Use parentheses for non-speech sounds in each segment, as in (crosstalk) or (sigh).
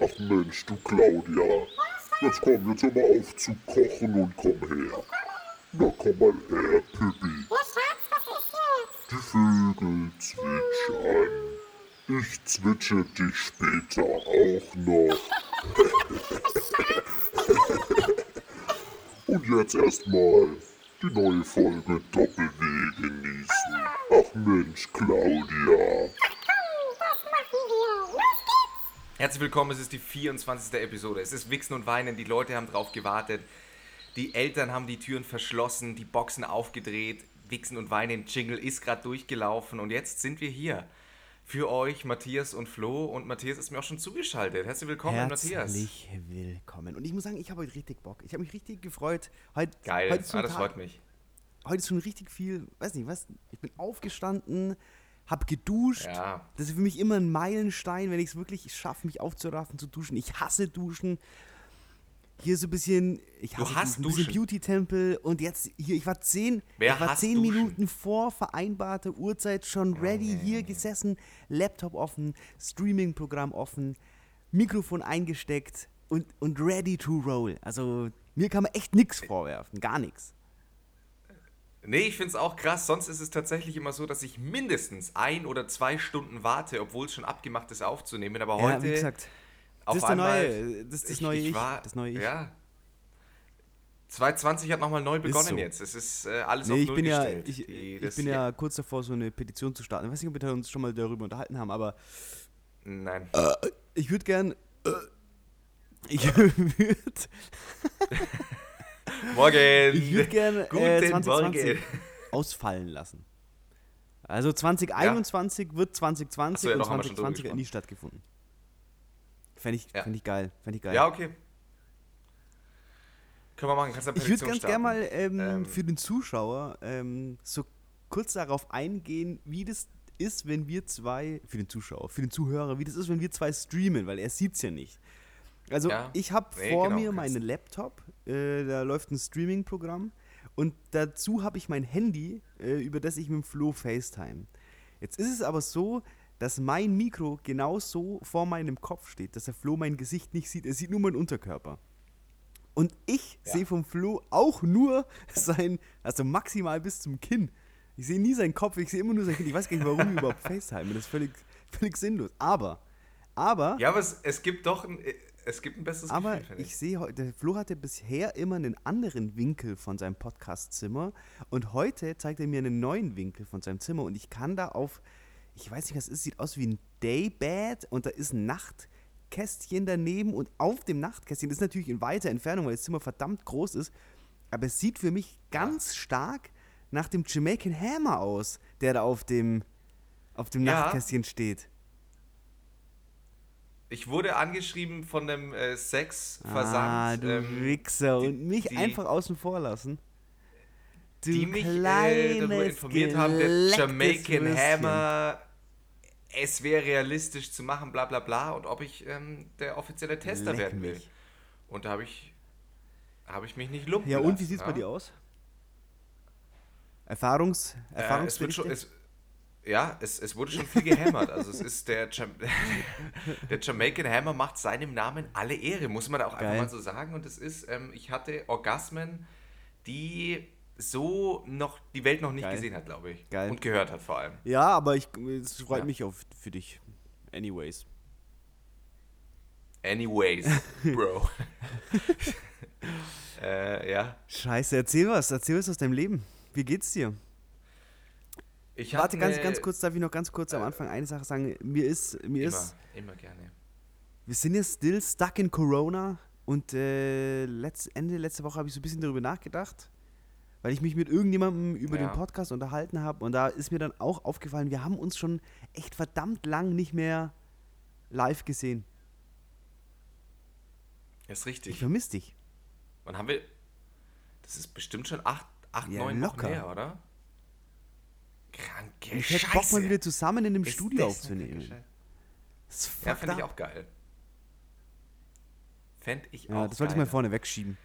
Ach Mensch, du Claudia. Jetzt komm, jetzt hör mal auf zu kochen und komm her. Na komm mal her, Pippi. Die Vögel zwitschern. Ich zwitsche dich später auch noch. (laughs) Und jetzt erstmal die neue Folge Doppel-W genießen. Ach Mensch, Claudia. Das machen wir. Los geht's. Herzlich willkommen, es ist die 24. Episode. Es ist Wichsen und Weinen, die Leute haben drauf gewartet. Die Eltern haben die Türen verschlossen, die Boxen aufgedreht. Wichsen und Weinen Jingle ist gerade durchgelaufen und jetzt sind wir hier. Für euch, Matthias und Flo. Und Matthias ist mir auch schon zugeschaltet. Herzlich willkommen, Matthias. Herzlich willkommen. Und ich muss sagen, ich habe heute richtig Bock. Ich habe mich richtig gefreut. Heute, Geil, heute ah, das Tag- freut mich. Heute ist schon richtig viel, weiß nicht, was. Ich bin aufgestanden, habe geduscht. Ja. Das ist für mich immer ein Meilenstein, wenn ich es wirklich schaffe, mich aufzuraffen zu duschen. Ich hasse Duschen. Hier so ein bisschen, ich hasse hast Duschen, Duschen? Beauty-Tempel und jetzt hier, ich war zehn, Wer ich war zehn Duschen? Minuten vor vereinbarter Uhrzeit schon ready, hier gesessen, Laptop offen, Streaming-Programm offen, Mikrofon eingesteckt und, und ready to roll. Also mir kann man echt nichts vorwerfen, gar nichts. Nee, ich finde es auch krass. Sonst ist es tatsächlich immer so, dass ich mindestens ein oder zwei Stunden warte, obwohl es schon abgemacht ist aufzunehmen. Aber Ja, heute wie gesagt, auf das ist der einmal, neue- das ist das neue Ich, das neue Ich. Ja. 2020 hat nochmal neu begonnen so. jetzt. Es ist äh, alles Nee, auf ich Null bin ja, gestellt. ich, Die- ich das- bin ja kurz davor, so eine Petition zu starten. Ich weiß nicht, ob wir uns schon mal darüber unterhalten haben, aber Nein. ich würde gern. Äh, ich (laughs) würde (laughs) Morgen! ich würd gern äh, Guten 2020 Morgen. ausfallen lassen. Also 2021 wird 2020 Ach so, ja, und doch, haben wir schon drüber 2020 hat nie stattgefunden. Fände ich, Ja. fänd ich geil. Fänd ich geil. Ja, okay. Können wir machen. Kannst Ich würde ganz gerne mal ähm, Ähm. für den Zuschauer ähm, so kurz darauf eingehen, wie das ist, wenn wir zwei, für den Zuschauer, für den Zuhörer, wie das ist, wenn wir zwei streamen, weil er sieht es ja nicht. Also Ja. ich habe Nee, vor genau, mir meinen Laptop, äh, da läuft ein Streaming-Programm und dazu habe ich mein Handy, äh, über das ich mit dem Flo FaceTime. Jetzt ist es aber so, dass mein Mikro genau so vor meinem Kopf steht, dass der Flo mein Gesicht nicht sieht, er sieht nur meinen Unterkörper. Und ich Ja. sehe vom Flo auch nur (laughs) sein, also maximal bis zum Kinn. Ich sehe nie seinen Kopf, ich sehe immer nur sein Kinn. Ich weiß gar nicht, warum wir überhaupt (laughs) FaceTime. Das ist völlig, völlig sinnlos. Aber, aber, Ja, aber es, es gibt doch ein, es gibt ein besseres aber Gefühl, finde ich sehe heute, der Flo hatte bisher immer einen anderen Winkel von seinem Podcastzimmer und heute zeigt er mir einen neuen Winkel von seinem Zimmer und ich kann da auf, ich weiß nicht, was es ist, sieht aus wie ein Daybed und da ist ein Nachtkästchen daneben und auf dem Nachtkästchen, das ist natürlich in weiter Entfernung, weil das Zimmer verdammt groß ist, aber es sieht für mich ganz stark nach dem Jamaican Hammer aus, der da auf dem, auf dem Ja. Nachtkästchen steht. Ich wurde angeschrieben von einem äh, Sexversand. Ah, du ähm, Wichser. die- und mich die- einfach außen vor lassen. Du die mich äh, darüber informiert haben, der Jamaican Würstchen. Hammer, es wäre realistisch zu machen, bla bla bla, und ob ich ähm, der offizielle Tester Leck werden will. mich. Und da habe ich, habe ich mich nicht lumpen Ja, und lassen, wie sieht's ja? bei dir aus? Erfahrungs, Äh, es wird schon, es, ja, es, es wurde schon viel gehämmert. Also es ist der, Jam (laughs) der Jamaican Hammer macht seinem Namen alle Ehre, muss man auch Geil. einfach mal so sagen. Und es ist, ähm, ich hatte Orgasmen, die so noch die Welt noch nicht Geil. gesehen hat, glaube ich. Geil. Und gehört hat vor allem. ja, aber ich, es freut Ja. mich auf, für dich. Anyways. Anyways, (laughs) Bro. (laughs) äh, ja. Scheiße, erzähl was. Erzähl was aus deinem Leben. Wie geht's dir? Ich Warte, ganz, ganz kurz, darf ich noch ganz kurz am Anfang eine Sache sagen? Mir ist, mir Immer, ist, immer gerne. wir sind ja still stuck in Corona und äh, letzt, Ende letzte Woche habe ich so ein bisschen darüber nachgedacht, weil ich mich mit irgendjemandem über Ja. den Podcast unterhalten habe und da ist mir dann auch aufgefallen, wir haben uns schon echt verdammt lang nicht mehr live gesehen. Ist Ich richtig. vermisse dich. Wann haben wir. Das ist bestimmt schon acht, acht Ja, neun locker. Wochen her, oder? Kranke Ich hätte Scheiße. Bock mal wieder zusammen in einem Ist Studio aufzunehmen. Das ist Ja, finde ich auch geil. Fände ich Ja, auch das sollte ich mal vorne wegschieben.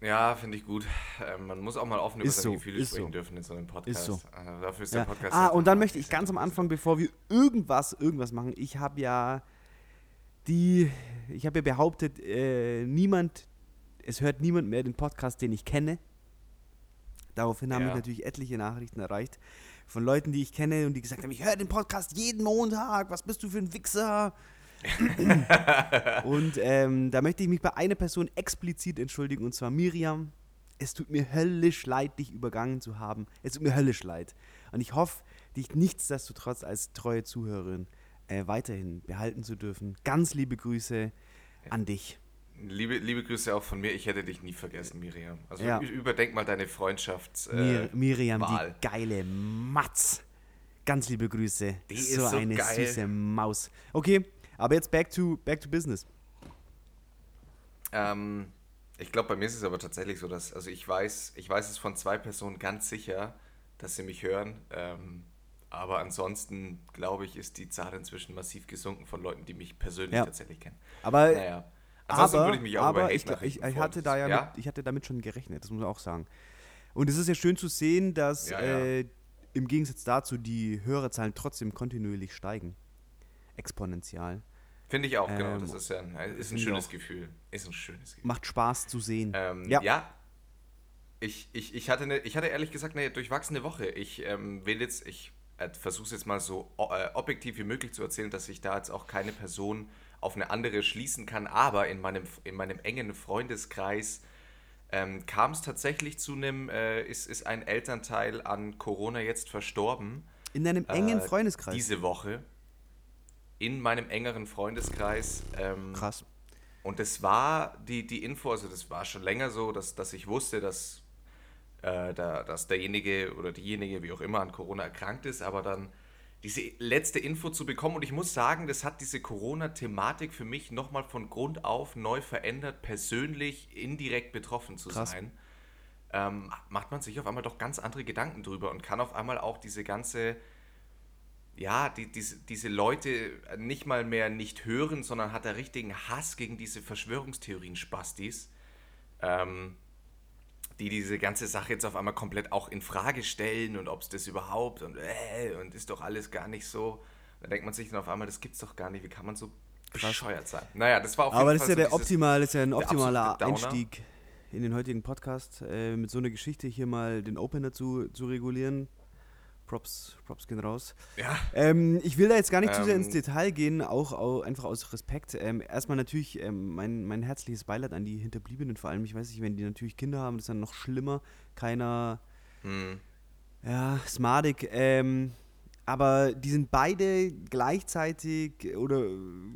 Ja, finde ich gut. Ähm, man muss auch mal offen über Ist seine so, Gefühle ist sprechen so. dürfen in so einem Podcast. so. Äh, dafür ist Ja. der Podcast. Ah, halt und dann möchte ich ganz am. Anfang, bevor wir irgendwas, irgendwas machen, ich habe ja die, ich habe ja behauptet, äh, niemand, es hört niemand mehr den Podcast, den ich kenne. Daraufhin haben Ja. mich natürlich etliche Nachrichten erreicht von Leuten, die ich kenne und die gesagt haben, ich höre den Podcast jeden Montag, was bist du für ein Wichser? (laughs) und ähm, da möchte ich mich bei einer Person explizit entschuldigen, und zwar Miriam. Es tut mir höllisch leid, dich übergangen zu haben. Es tut mir höllisch leid. Und ich hoffe, dich nichtsdestotrotz als treue Zuhörerin äh, weiterhin behalten zu dürfen. Ganz liebe Grüße an dich. Liebe, liebe Grüße auch von mir. Ich hätte dich nie vergessen, Miriam. Also Ja. überdenk mal deine Freundschafts. Äh, Mir, Miriam, Wahl. die geile Matz. Ganz liebe Grüße. Die so, ist so eine geil. süße Maus. Okay, aber jetzt back to, back to business. Ähm, ich glaube, bei mir ist es aber tatsächlich so, dass, also ich weiß, ich weiß es von zwei Personen ganz sicher, dass sie mich hören. Ähm, aber ansonsten, glaube ich, ist die Zahl inzwischen massiv gesunken von Leuten, die mich persönlich Ja. tatsächlich kennen. Aber, Naja. Ansonsten aber, ich aber ich, ich, ich, hatte da ja, ja? Mit, ich hatte damit schon gerechnet, das muss man auch sagen. Und es ist ja schön zu sehen, dass Ja. Äh, im Gegensatz dazu die Hörerzahlen trotzdem kontinuierlich steigen. Exponentiell. Finde ich auch, genau. Ähm, Das ist, ja ein, ist ein schönes auch. Gefühl. Ist ein schönes Gefühl. Macht Spaß zu sehen. Ähm, Ja. Ich, ich, ich, hatte eine, ich hatte ehrlich gesagt eine durchwachsene Woche. Ich ähm, will jetzt, ich äh, versuche es jetzt mal so äh, objektiv wie möglich zu erzählen, dass ich da jetzt auch keine Person auf eine andere schließen kann, aber in meinem, in meinem engen Freundeskreis ähm, kam es tatsächlich zu einem, äh, ist, ist ein Elternteil an Corona jetzt verstorben. In deinem engen Äh, Freundeskreis. Diese Woche. In meinem engeren Freundeskreis. Ähm, Krass. und das war die, die Info, also das war schon länger so, dass, dass ich wusste, dass, äh, da, dass derjenige oder diejenige, wie auch immer, an Corona erkrankt ist, aber dann diese letzte Info zu bekommen. Und ich muss sagen, das hat diese Corona-Thematik für mich nochmal von Grund auf neu verändert, persönlich indirekt betroffen zu Krass. sein. Ähm, macht man sich auf einmal doch ganz andere Gedanken drüber und kann auf einmal auch diese ganze ja, die, diese, diese Leute nicht mal mehr nicht hören, sondern hat da richtigen Hass gegen diese Verschwörungstheorien-Spastis, ähm, die diese ganze Sache jetzt auf einmal komplett auch in Frage stellen und ob es das überhaupt und äh, und ist doch alles gar nicht so. Da denkt man sich dann auf einmal, das gibt's doch gar nicht, wie kann man so bescheuert sein? Naja, das war auf Aber jeden das ist Fall ja der so dieses- optimal, das ist ja ein der optimaler. Einstieg in den heutigen Podcast, äh, mit so einer Geschichte hier mal den Opener zu, zu regulieren. Props, Props gehen raus. Ja, Ähm, ich will da jetzt gar nicht zu sehr Ähm, ins Detail gehen, auch, au- einfach aus Respekt. Ähm, erstmal natürlich ähm, mein, mein herzliches Beileid an die Hinterbliebenen, vor allem, ich weiß nicht, wenn die natürlich Kinder haben, das ist dann noch schlimmer. Keiner, hm, ja, smartig. Ähm, aber die sind beide gleichzeitig oder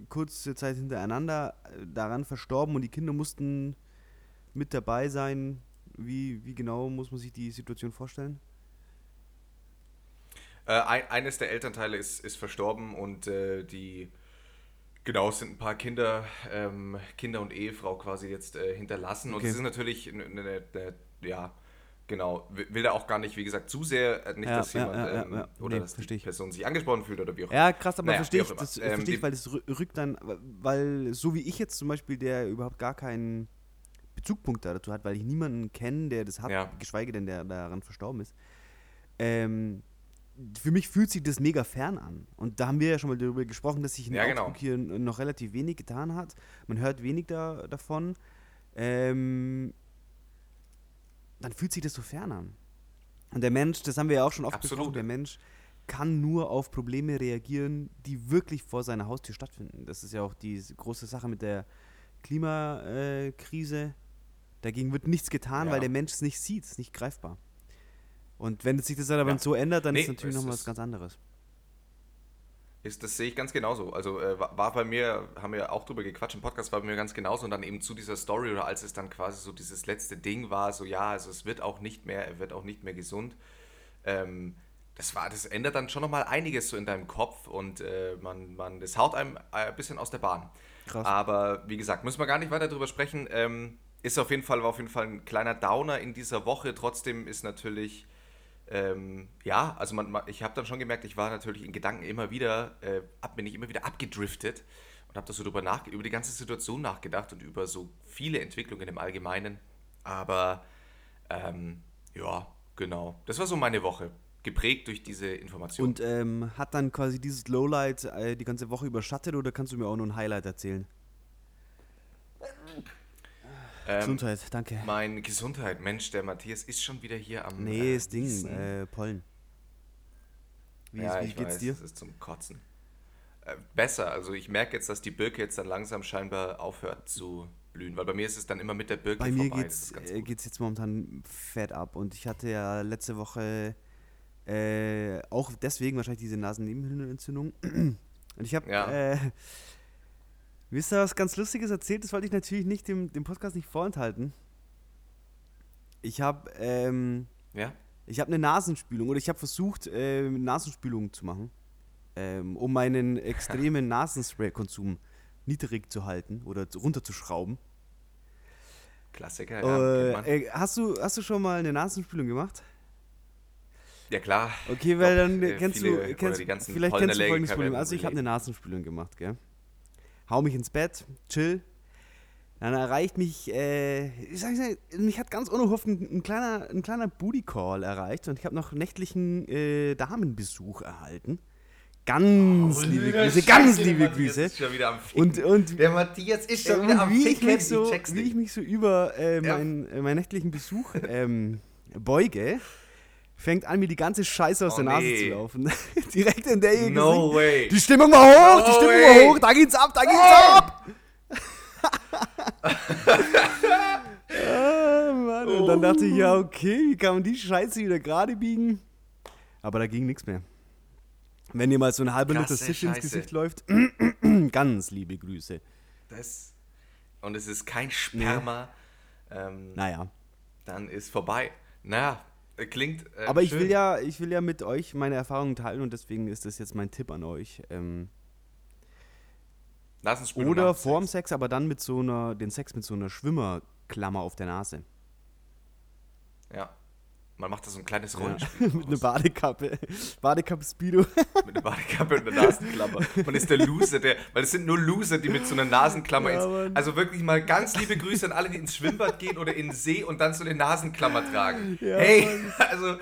kurze Zeit hintereinander äh, daran verstorben und die Kinder mussten mit dabei sein. Wie, wie genau muss man sich die Situation vorstellen? Äh, ein, eines der Elternteile ist, ist verstorben und äh, die, genau, es sind ein paar Kinder, ähm, Kinder und Ehefrau quasi jetzt äh, hinterlassen. Und Okay. es ist natürlich eine, eine, eine, ja, genau, will da auch gar nicht, wie gesagt, zu sehr, äh, nicht, Ja, dass ja, jemand ja, ähm, oder Nee, dass die. Person sich angesprochen fühlt oder wie auch Ja, krass, aber Naja, verstehe ich, immer. das, Ähm, verstehe ich, weil das rü- rückt dann, weil so wie ich jetzt zum Beispiel, der überhaupt gar keinen Bezugpunkt dazu hat, weil ich niemanden kenne, der das hat, geschweige denn, der daran verstorben ist. Ähm, für mich fühlt sich das mega fern an. Und da haben wir ja schon mal darüber gesprochen, dass sich in Ja, genau. Hier noch relativ wenig getan hat. Man hört wenig da, davon. Ähm, dann fühlt sich das so fern an. Und der Mensch, das haben wir ja auch schon oft Absolut. besprochen, der Mensch kann nur auf Probleme reagieren, die wirklich vor seiner Haustür stattfinden. Das ist ja auch die große Sache mit der Klimakrise. Dagegen wird nichts getan, Ja. weil der Mensch es nicht sieht, es ist nicht greifbar. Und wenn sich das aber Ja. so ändert, dann Nee, ist natürlich nochmal was ganz anderes. Ist, das sehe ich ganz genauso. Also äh, war, war bei mir, haben wir auch drüber gequatscht im Podcast, war bei mir ganz genauso. Und dann eben zu dieser Story oder als es dann quasi so dieses letzte Ding war, so ja, also es wird auch nicht mehr, er wird auch nicht mehr gesund. Ähm, das war, das ändert dann schon nochmal einiges so in deinem Kopf und äh, man, man, das haut einem äh, ein bisschen aus der Bahn. Krass. Aber wie gesagt, müssen wir gar nicht weiter drüber sprechen. Ähm, ist auf jeden Fall, war auf jeden Fall ein kleiner Downer in dieser Woche. Trotzdem ist natürlich, ähm, ja, also man, man, ich habe dann schon gemerkt, ich war natürlich in Gedanken immer wieder, äh, bin ich immer wieder abgedriftet und habe da so drüber nach, über die ganze Situation nachgedacht und über so viele Entwicklungen im Allgemeinen. Aber ähm, ja, genau. Das war so meine Woche. geprägt durch diese Information. Und ähm, hat dann quasi dieses Lowlight äh, die ganze Woche überschattet oder kannst du mir auch nur ein Highlight erzählen? Ähm, Gesundheit, danke. Mein Gesundheit, Mensch, der Matthias ist schon wieder hier am. Nee, äh, das Ding, Niesen. äh, Pollen. Wie, ja, wie ich geht's weiß, dir? Das ist zum Kotzen. Äh, besser, also ich merke jetzt, dass die Birke jetzt dann langsam scheinbar aufhört zu blühen, weil bei mir ist es dann immer mit der Birke Bei mir vorbei. geht's, das ist ganz äh, geht's jetzt momentan fett ab und ich hatte ja letzte Woche äh, auch deswegen wahrscheinlich diese Nasennebenhöhlenentzündung. (clears throat) Und ich habe, Ja. Wisst ihr, was ganz Lustiges erzählt? Das wollte ich natürlich nicht dem, dem Podcast nicht vorenthalten. Ich habe, ähm, Ja? ich habe eine Nasenspülung oder ich habe versucht, äh, Nasenspülung zu machen, ähm, um meinen extremen (laughs) Nasenspray-Konsum niedrig zu halten oder zu- runterzuschrauben. Klassiker, ja. Äh, äh, hast, du, hast du schon mal eine Nasenspülung gemacht? ja klar. Okay, weil dann äh, kennst viele- du, kennst, die ganzen vielleicht kennst du folgendes Problem. Also ich habe eine. Nasenspülung gemacht, gell? Hau mich ins Bett, chill. Dann erreicht mich, äh, ich sag, ich mich hat ganz unerhofft ein, ein kleiner, ein kleiner Booty Call erreicht und ich habe noch nächtlichen äh, Damenbesuch erhalten. Ganz liebe Grüße, ganz liebe Grüße. Wieder. Und, und der Matthias ist äh, schon wieder und am wie, ich Ficken. mich so, wie ich mich so über äh, Ja. meinen, äh, meinen nächtlichen Besuch ähm, beuge, fängt an, mir die ganze Scheiße aus Oh, der Nase nee. zu laufen. (laughs) Direkt in der No way. Die Stimmung war hoch, die No Stimmung way. war hoch, da geht's ab, da geht's ab! (laughs) (laughs) ah, Mann. Und dann dachte ich, ja, okay, wie kann man die Scheiße wieder gerade biegen? Aber da ging nichts mehr. Wenn dir mal so ein halber Liter Siff ins. Gesicht läuft, (clears throat) ganz liebe Grüße. Das, und es ist kein Sperma. Ähm, Naja. Dann ist vorbei. Naja, klingt. Äh, Aber ich schön. will ja, ich will ja mit euch meine Erfahrungen teilen und deswegen ist das jetzt mein Tipp an euch. Ähm, Nasenspülung oder nach dem vorm Sex. Sex, aber dann mit so einer, den Sex mit so einer Schwimmerklammer auf der Nase. Ja. Man macht da so ein kleines Rollenspiel. (laughs) mit einer. Badekappe. (laughs) Badekappe Speedo. mit einer Badekappe und einer Nasenklammer. Man ist der Loser, der, weil es sind nur Loser, die mit so einer Nasenklammer Ja, ins. Mann. Also wirklich mal ganz liebe Grüße an alle, die ins Schwimmbad gehen oder in den See und dann so eine Nasenklammer tragen. Ja, hey, (laughs) also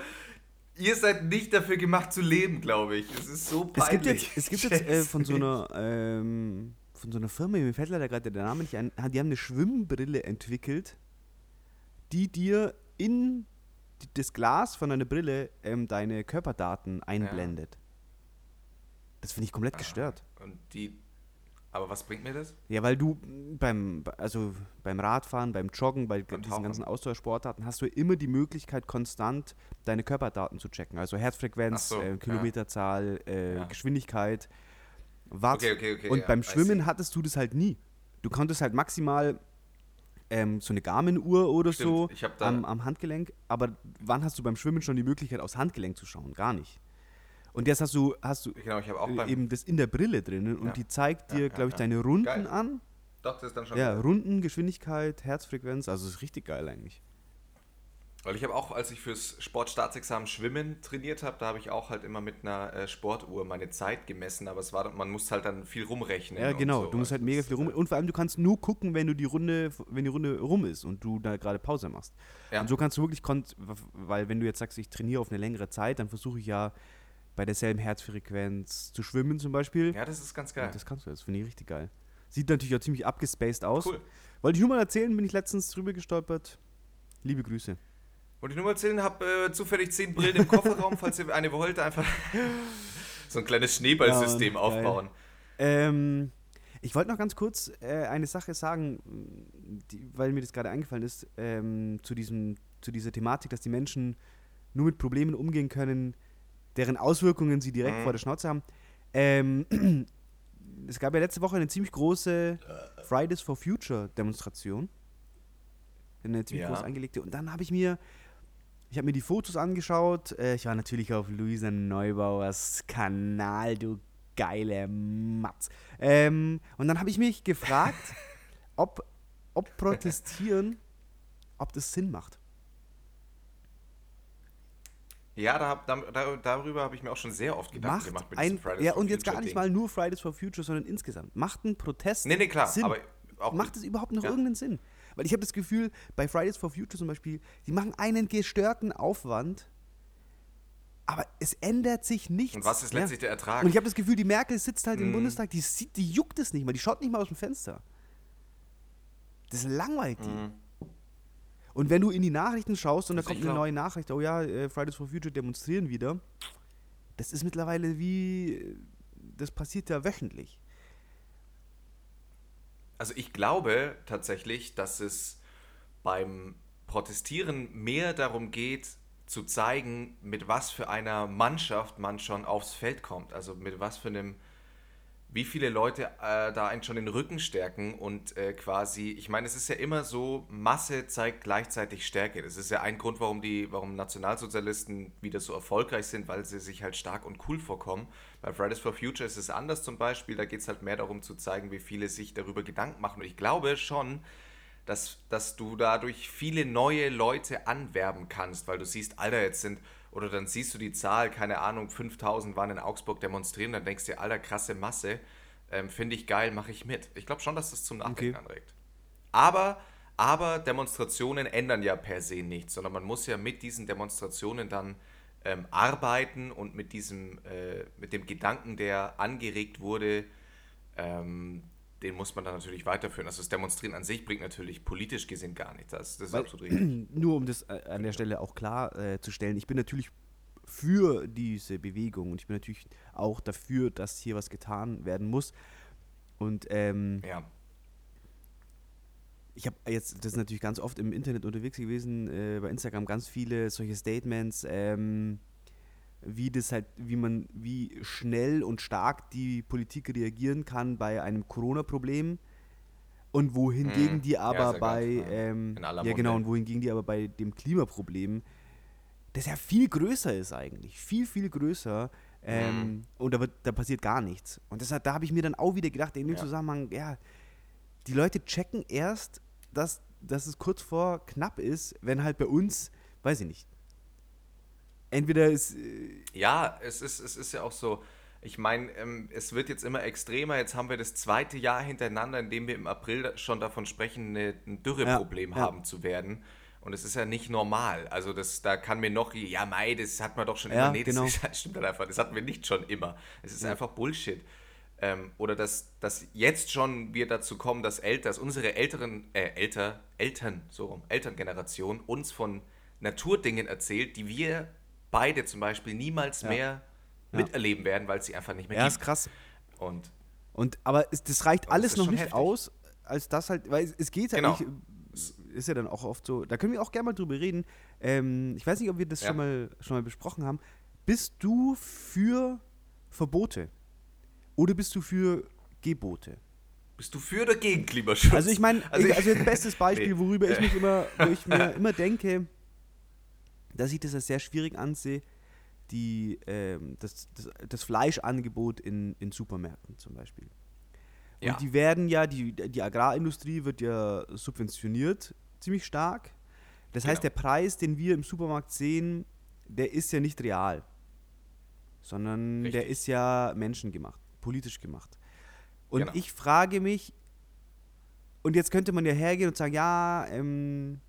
ihr seid nicht dafür gemacht zu leben, glaube ich. Es ist so Es gibt peinlich. jetzt, es gibt jetzt äh, von so einer, ähm, von so einer Firma, mir fällt leider gerade der Name nicht ein, die haben eine Schwimmbrille entwickelt, die dir in das Glas von deiner Brille ähm, deine Körperdaten einblendet. Das finde ich komplett gestört. Und die. Aber was bringt mir das? Ja, weil du beim, also beim Radfahren, beim Joggen, bei Beim diesen Tauchen. ganzen Ausdauersportarten hast du immer die Möglichkeit, konstant deine Körperdaten zu checken. Also Herzfrequenz, so, äh, ja. Kilometerzahl, äh, Ja. Geschwindigkeit, Watt. Okay, okay, okay, Und ja, beim Schwimmen hattest du das halt nie. Du konntest halt maximal ähm, so eine Garmin-Uhr oder Stimmt, so ich hab da- am, am Handgelenk, aber wann hast du beim Schwimmen schon die Möglichkeit, aufs Handgelenk zu schauen? Gar nicht. Und jetzt hast du, hast du Genau, eben das in der Brille drinnen und Ja. die zeigt dir, Ja, ja, glaube ich, deine Runden Geil. an. Doch, das ist dann schon. Ja, geil. Runden, Geschwindigkeit, Herzfrequenz, also ist richtig geil eigentlich. Weil ich habe auch, als ich fürs Sportstaatsexamen Schwimmen trainiert habe, da habe ich auch halt immer mit einer äh, Sportuhr meine Zeit gemessen, aber es war, man muss halt dann viel rumrechnen. Ja, genau. so. Du musst halt mega viel rum. äh, Und vor allem, du kannst nur gucken, wenn du die Runde, wenn die Runde rum ist und du da gerade Pause machst. Ja. Und so kannst du wirklich, weil wenn du jetzt sagst, ich trainiere auf eine längere Zeit, dann versuche ich ja bei derselben Herzfrequenz zu schwimmen zum Beispiel. Ja, das ist ganz Ja, geil. das kannst du, das finde ich richtig geil. Sieht natürlich auch ziemlich abgespaced aus. Cool. Wollte ich nur mal erzählen, bin ich letztens drüber gestolpert. Liebe Grüße. Wollte ich nur mal erzählen, habe äh, zufällig zehn Brillen im Kofferraum, (laughs) falls ihr eine wollt, einfach (laughs) so ein kleines Schneeballsystem Ja, aufbauen. Ähm, ich wollte noch ganz kurz äh, eine Sache sagen, die, weil mir das gerade eingefallen ist, ähm, zu, diesem, zu dieser Thematik, dass die Menschen nur mit Problemen umgehen können, deren Auswirkungen sie direkt Mhm. vor der Schnauze haben. Ähm, (clears throat) es gab ja letzte Woche eine ziemlich große Fridays for Future Demonstration. Eine ziemlich Ja. groß angelegte. Und dann habe ich mir, ich habe mir die Fotos angeschaut. Äh, ich war natürlich auf Luisa Neubauers Kanal, du geile Matz. Ähm, und dann habe ich mich gefragt, (laughs) ob, ob protestieren, ob das Sinn macht. Ja, da da, da, darüber habe ich mir auch schon sehr oft Gedanken Macht gemacht mit ein, Fridays ja, for und jetzt gar nicht Ding. mal nur Fridays for Future, sondern insgesamt. Macht ein Protest Nee, nee, klar, Sinn? aber auch macht es überhaupt noch Ja. irgendeinen Sinn? Weil ich habe das Gefühl, bei Fridays for Future zum Beispiel, die machen einen gestörten Aufwand, Aber es ändert sich nichts. Und was ist letztlich der Ertrag? Und ich habe das Gefühl, die Merkel sitzt halt im Mhm. Bundestag, die, sieht, die juckt es nicht mal, die schaut nicht mal aus dem Fenster. Das langweilt die. Mhm. Und wenn du in die Nachrichten schaust und da Also kommt eine neue Nachricht, oh ja, äh, Fridays for Future demonstrieren wieder, das ist mittlerweile wie, äh, das passiert ja wöchentlich. Also ich glaube tatsächlich, dass es beim Protestieren mehr darum geht, zu zeigen, mit was für einer Mannschaft man schon aufs Feld kommt. Also mit was für einem, wie viele Leute äh, da einen schon den Rücken stärken und äh, quasi, ich meine, es ist ja immer so, Masse zeigt gleichzeitig Stärke. Das ist ja ein Grund, warum die, warum Nationalsozialisten wieder so erfolgreich sind, weil sie sich halt stark und cool vorkommen. Bei Fridays for Future ist es anders zum Beispiel, da geht es halt mehr darum zu zeigen, wie viele sich darüber Gedanken machen. Und ich glaube schon, dass, dass du dadurch viele neue Leute anwerben kannst, weil du siehst, Alter, jetzt sind, oder dann siehst du die Zahl, keine Ahnung, 5000 waren in Augsburg demonstrieren, dann denkst du dir, Alter, krasse Masse, ähm, finde ich geil, mache ich mit. Ich glaube schon, dass das zum Nachdenken Okay. anregt. Aber, aber Demonstrationen ändern ja per se nichts, sondern man muss ja mit diesen Demonstrationen dann ähm, arbeiten und mit diesem, äh, mit dem Gedanken, der angeregt wurde, ähm, den muss man dann natürlich weiterführen. Also das Demonstrieren an sich bringt natürlich politisch gesehen gar nichts. Das, das ist Weil- absolut richtig. (clears throat) Nur um das äh, an der Stelle auch klar äh, zu stellen, ich bin natürlich für diese Bewegung und ich bin natürlich auch dafür, dass hier was getan werden muss. Und ähm, Ja. ich habe jetzt, das ist natürlich ganz oft im Internet unterwegs gewesen, äh, bei Instagram ganz viele solche Statements, ähm, wie das halt, wie man, wie schnell und stark die Politik reagieren kann bei einem Corona-Problem und wohingegen Mhm. die Ja, aber sehr bei. Ja. ähm, ja genau, und wohingegen die aber bei dem Klimaproblem, das ja viel größer ist eigentlich, viel, viel größer, ähm, Mhm. und da, wird, da passiert gar nichts. Und deshalb, da habe ich mir dann auch wieder gedacht, in dem Ja. Zusammenhang, ja, die Leute checken erst, dass, dass es kurz vor knapp ist, wenn halt bei uns, weiß ich nicht. Entweder ist. äh, Ja, es ist, es ist ja auch so, ich meine, ähm, es wird jetzt immer extremer. Jetzt haben wir das zweite Jahr hintereinander, in dem wir im April schon davon sprechen, eine, ein Dürreproblem Ja, ja. haben zu werden. Und es ist ja nicht normal. Also das, da kann mir noch, ja Mai, das hat man doch schon Ja, immer. Nee, genau. (laughs) das, ist, stimmt halt einfach. Das hatten wir nicht schon immer. Es ist einfach Bullshit. Ähm, oder dass, dass jetzt schon wir dazu kommen, dass, Eltern, dass unsere älteren, äh, Elter, Eltern, so rum, Elterngeneration uns von Naturdingen erzählt, die wir beide zum Beispiel niemals Ja. mehr Ja. miterleben werden, weil es sie einfach nicht mehr ja, gibt. ist krass. Und Und, aber es, das reicht alles das ist noch nicht heftig. aus, als das halt, weil es, es geht ja Genau. nicht, ist ja dann auch oft so, da können wir auch gerne mal drüber reden. Ähm, ich weiß nicht, ob wir das Ja. schon, mal, schon mal besprochen haben. Bist du für Verbote? Oder bist du für Gebote? bist du für oder gegen Klimaschutz? Also ich meine, Also also, jetzt (laughs) bestes Beispiel, Nee. worüber ich mich (laughs) immer, wo ich mir immer denke, dass ich das als sehr schwierig ansehe, die, ähm, das, das, das Fleischangebot in, in Supermärkten zum Beispiel. Und Ja. die werden ja, die, die Agrarindustrie wird ja subventioniert ziemlich stark. Das heißt, Genau. der Preis, den wir im Supermarkt sehen, der ist ja nicht real, sondern der Richtig. ist ja menschengemacht, politisch gemacht. Und Genau. ich frage mich, und jetzt könnte man ja hergehen und sagen, ja, ähm,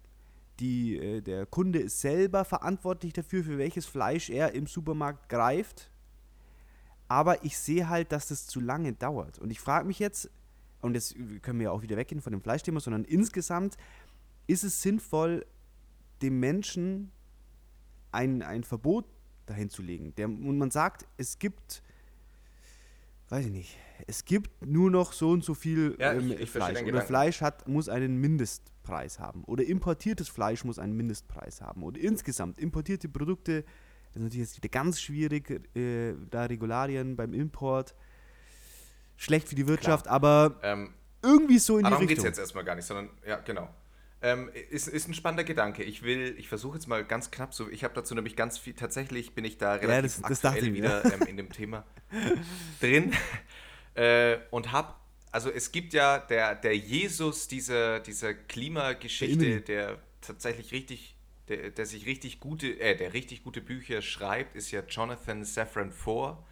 die, äh, der Kunde ist selber verantwortlich dafür, für welches Fleisch er im Supermarkt greift. Aber ich sehe halt, dass das zu lange dauert. Und ich frage mich jetzt, und jetzt können wir ja auch wieder weggehen von dem Fleischthema, sondern insgesamt ist es sinnvoll, dem Menschen ein, ein Verbot dahin zu legen. Der, und man sagt, es gibt, weiß ich nicht, es gibt nur noch so und so viel Ja, ähm, ich- ich Fleisch. Oder. Fleisch hat, muss einen Mindestpreis haben. Oder importiertes Fleisch muss einen Mindestpreis haben. Oder insgesamt importierte Produkte, das ist natürlich jetzt wieder ganz schwierig, äh, da Regularien beim Import. Schlecht für die Wirtschaft, aber ähm, irgendwie so in die darum geht es Richtung. jetzt erstmal gar nicht, sondern, ja, genau. Ähm, ist, ist ein spannender Gedanke. Ich will, ich versuche jetzt mal ganz knapp so, ich habe dazu nämlich ganz viel, tatsächlich bin ich da relativ das- das dachte aktuell wieder ähm, in dem Thema (laughs) drin äh, und habe, also es gibt ja der, der Jesus dieser, dieser Klimageschichte, der tatsächlich richtig, der, der sich richtig gute, äh, der richtig gute Bücher schreibt, ist ja Jonathan Safran Foer.